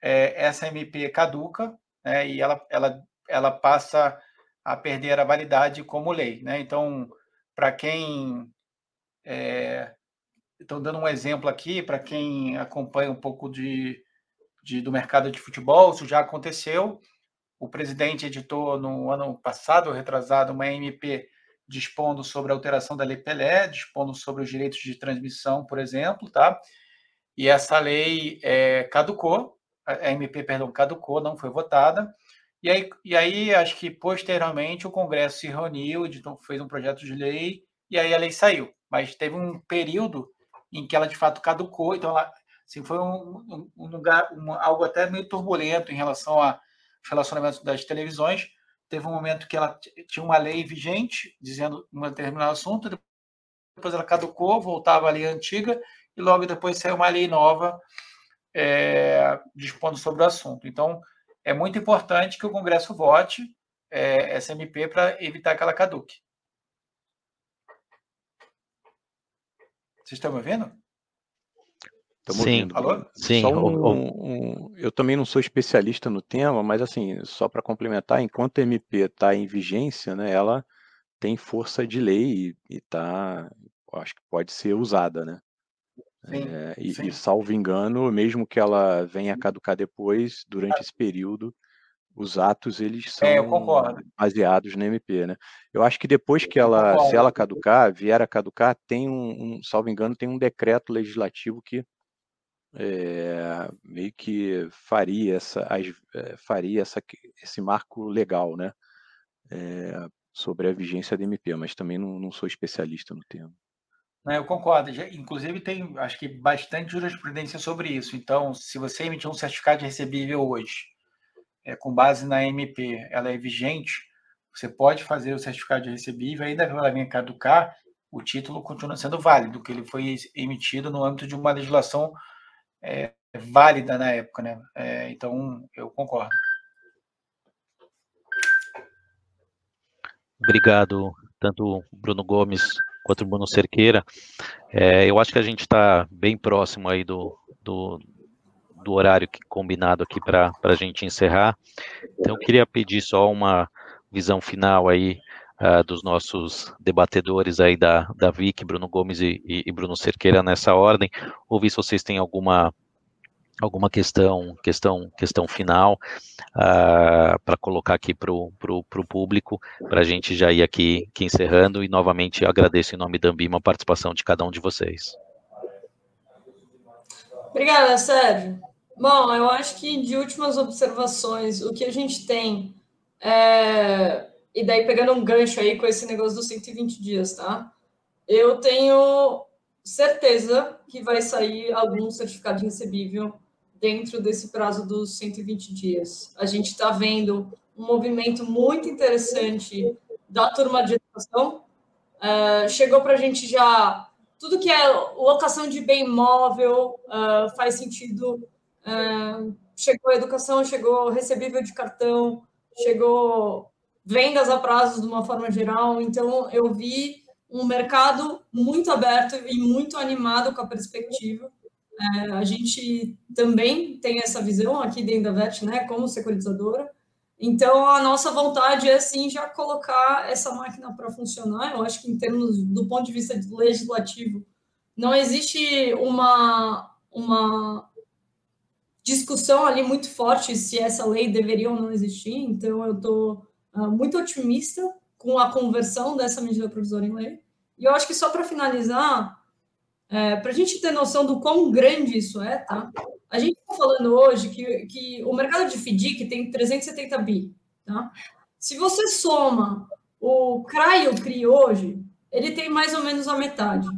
é, essa MP caduca né, e ela, ela, ela passa a perder a validade como lei. Né? Então, para quem. É, estou dando um exemplo aqui, para quem acompanha um pouco de, de, do mercado de futebol, isso já aconteceu. O presidente editou no ano passado, retrasado, uma MP dispondo sobre a alteração da Lei Pelé, dispondo sobre os direitos de transmissão, por exemplo, tá? E essa lei é, caducou, a MP, perdão, caducou, não foi votada. E aí, e aí, acho que posteriormente o Congresso se reuniu, fez um projeto de lei, e aí a lei saiu. Mas teve um período em que ela de fato caducou, então ela assim, foi um, um lugar, um, algo até meio turbulento em relação aos relacionamentos das televisões. Teve um momento que ela tinha uma lei vigente dizendo um determinado assunto, depois ela caducou, voltava à lei antiga, e logo depois saiu uma lei nova é, dispondo sobre o assunto. Então, é muito importante que o Congresso vote é, essa MP para evitar que ela caduque. Vocês estão me ouvindo? Estamos Sim. ouvindo. Alô? Sim. Um, um, eu também não sou especialista no tema, mas assim, só para complementar, enquanto a MP está em vigência, né, ela tem força de lei e está, acho que pode ser usada, né? Sim, é, e, e, salvo engano, mesmo que ela venha a caducar depois, durante esse período, os atos eles é, são é, baseados no MP, né? Eu acho que depois que ela, se ela caducar, vier a caducar, tem um, um salvo engano, tem um decreto legislativo que é, meio que faria essa, é, faria essa, esse marco legal, né? É, sobre a vigência da MP, mas também não, não sou especialista no tema. Né, eu concordo. Inclusive, tem, acho que, bastante jurisprudência sobre isso. Então, se você emitir um certificado de recebível hoje, é, com base na MP, ela é vigente, você pode fazer o certificado de recebível, ainda que ela venha caducar, o título continua sendo válido, que ele foi emitido no âmbito de uma legislação é, válida na época. Né? É, então, eu concordo. Obrigado, tanto Bruno Gomes quanto Bruno Cerqueira. É, eu acho que a gente está bem próximo aí do, do, do horário que, combinado aqui para a gente encerrar. Então, eu queria pedir só uma visão final aí uh, dos nossos debatedores aí da, da VIC, Bruno Gomes e, e, Bruno Cerqueira nessa ordem, ouvir se vocês têm alguma alguma questão, questão, questão final uh, para colocar aqui para o público, para a gente já ir aqui, aqui, encerrando, e novamente agradeço em nome da Ambima a participação de cada um de vocês. Obrigada, Sérgio. Bom, eu acho que de últimas observações, o que a gente tem é... E daí, pegando um gancho aí com esse negócio dos 120 dias, tá? Eu tenho certeza que vai sair algum certificado de recebível dentro desse prazo dos 120 dias. A gente está vendo um movimento muito interessante da turma de educação. Uh, chegou para a gente já tudo que é locação de bem móvel uh, faz sentido. Uh, chegou a educação, chegou recebível de cartão, chegou vendas a prazos de uma forma geral. Então, eu vi um mercado muito aberto e muito animado com a perspectiva. É, a gente também tem essa visão aqui dentro da VET, né, como securitizadora. Então, a nossa vontade é, sim, já colocar essa máquina para funcionar. Eu acho que, em termos do ponto de vista legislativo, não existe uma, uma discussão ali muito forte se essa lei deveria ou não existir. Então, eu estou uh, muito otimista com a conversão dessa medida provisória em lei. E eu acho que só para finalizar, é, para a gente ter noção do quão grande isso é, tá? A gente está falando hoje que, que o mercado de FDIC tem 370 bi, tá? Se você soma o CRA e o CRI hoje, ele tem mais ou menos a metade,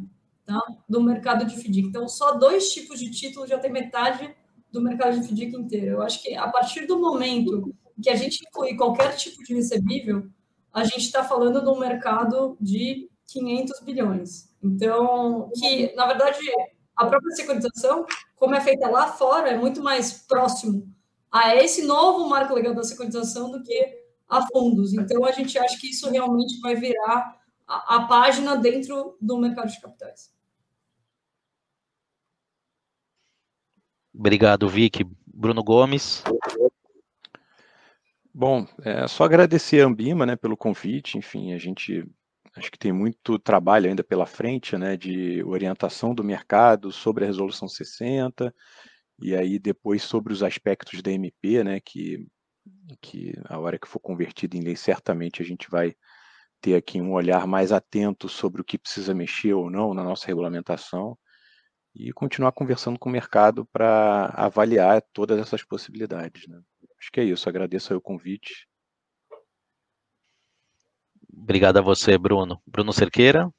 tá? Do mercado de FDIC. Então, só dois tipos de título já tem metade do mercado de FDIC inteiro. Eu acho que a partir do momento que a gente inclui qualquer tipo de recebível, a gente está falando de um mercado de 500 bilhões. Então, que, na verdade, a própria securitização, como é feita lá fora, é muito mais próximo a esse novo marco legal da securitização do que a fundos. Então, a gente acha que isso realmente vai virar a, a página dentro do mercado de capitais. Obrigado, Vic. Bruno Gomes. Bom, é só agradecer a Ambima, né, pelo convite. Enfim, a gente acho que tem muito trabalho ainda pela frente, né, de orientação do mercado sobre a resolução 60 e aí depois sobre os aspectos da MP, né, que que a hora que for convertido em lei certamente a gente vai ter aqui um olhar mais atento sobre o que precisa mexer ou não na nossa regulamentação e continuar conversando com o mercado para avaliar todas essas possibilidades. Né? Acho que é isso. Agradeço o convite Obrigado a você, Bruno. Bruno Cerqueira.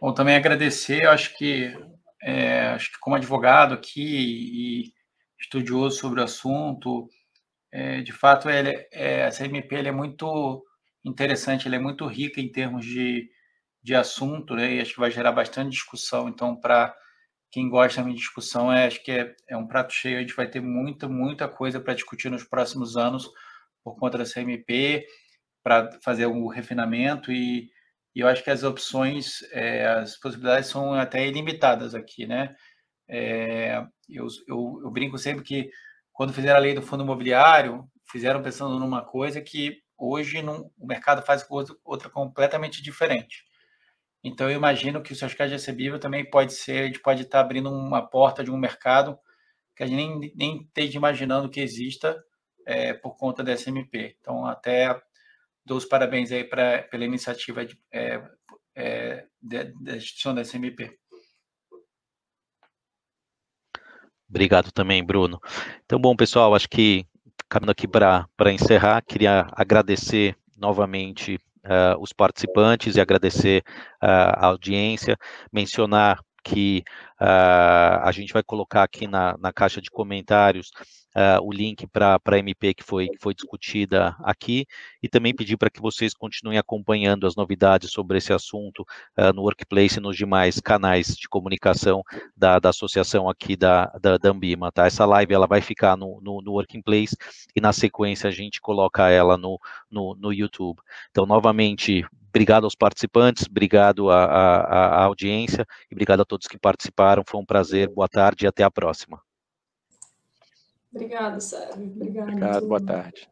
Bom, também agradecer, eu acho que, é, acho que como advogado aqui e estudioso sobre o assunto, é, de fato, ele, é, essa MP é muito interessante, ele é muito rica em termos de, de assunto, né, e acho que vai gerar bastante discussão. Então, para quem gosta de discussão, é, acho que é, é um prato cheio, a gente vai ter muita, muita coisa para discutir nos próximos anos por conta dessa MP para fazer o refinamento e, e, eu acho que as opções, é, as possibilidades são até ilimitadas aqui, né? É, eu, eu, eu, brinco sempre que quando fizeram a lei do fundo imobiliário, fizeram pensando numa coisa que hoje não, o mercado faz outra, completamente diferente. Então, eu imagino que o certificado de recebível também pode ser, a gente pode estar abrindo uma porta de um mercado que a gente nem, nem esteja imaginando que exista é, por conta da SMP. Então, até dou os parabéns aí pra, pela iniciativa de, é, é, da instituição da SMP. Obrigado também, Bruno. Então, bom, pessoal, acho que caminhando aqui para encerrar, queria agradecer novamente uh, os participantes e agradecer uh, a audiência, mencionar que uh, a gente vai colocar aqui na, na caixa de comentários uh, o link para a MP que foi, que foi discutida aqui e também pedir para que vocês continuem acompanhando as novidades sobre esse assunto uh, no Workplace e nos demais canais de comunicação da, da associação aqui da, da, da Ambima, tá? Essa live ela vai ficar no, no, no Working Place e na sequência a gente coloca ela no, no, no YouTube. Então, novamente, obrigado aos participantes, obrigado à, à, à audiência e obrigado a todos que participaram. Foi um prazer, boa tarde e até a próxima. Obrigada, Sérgio. Obrigado. Obrigado, boa tarde.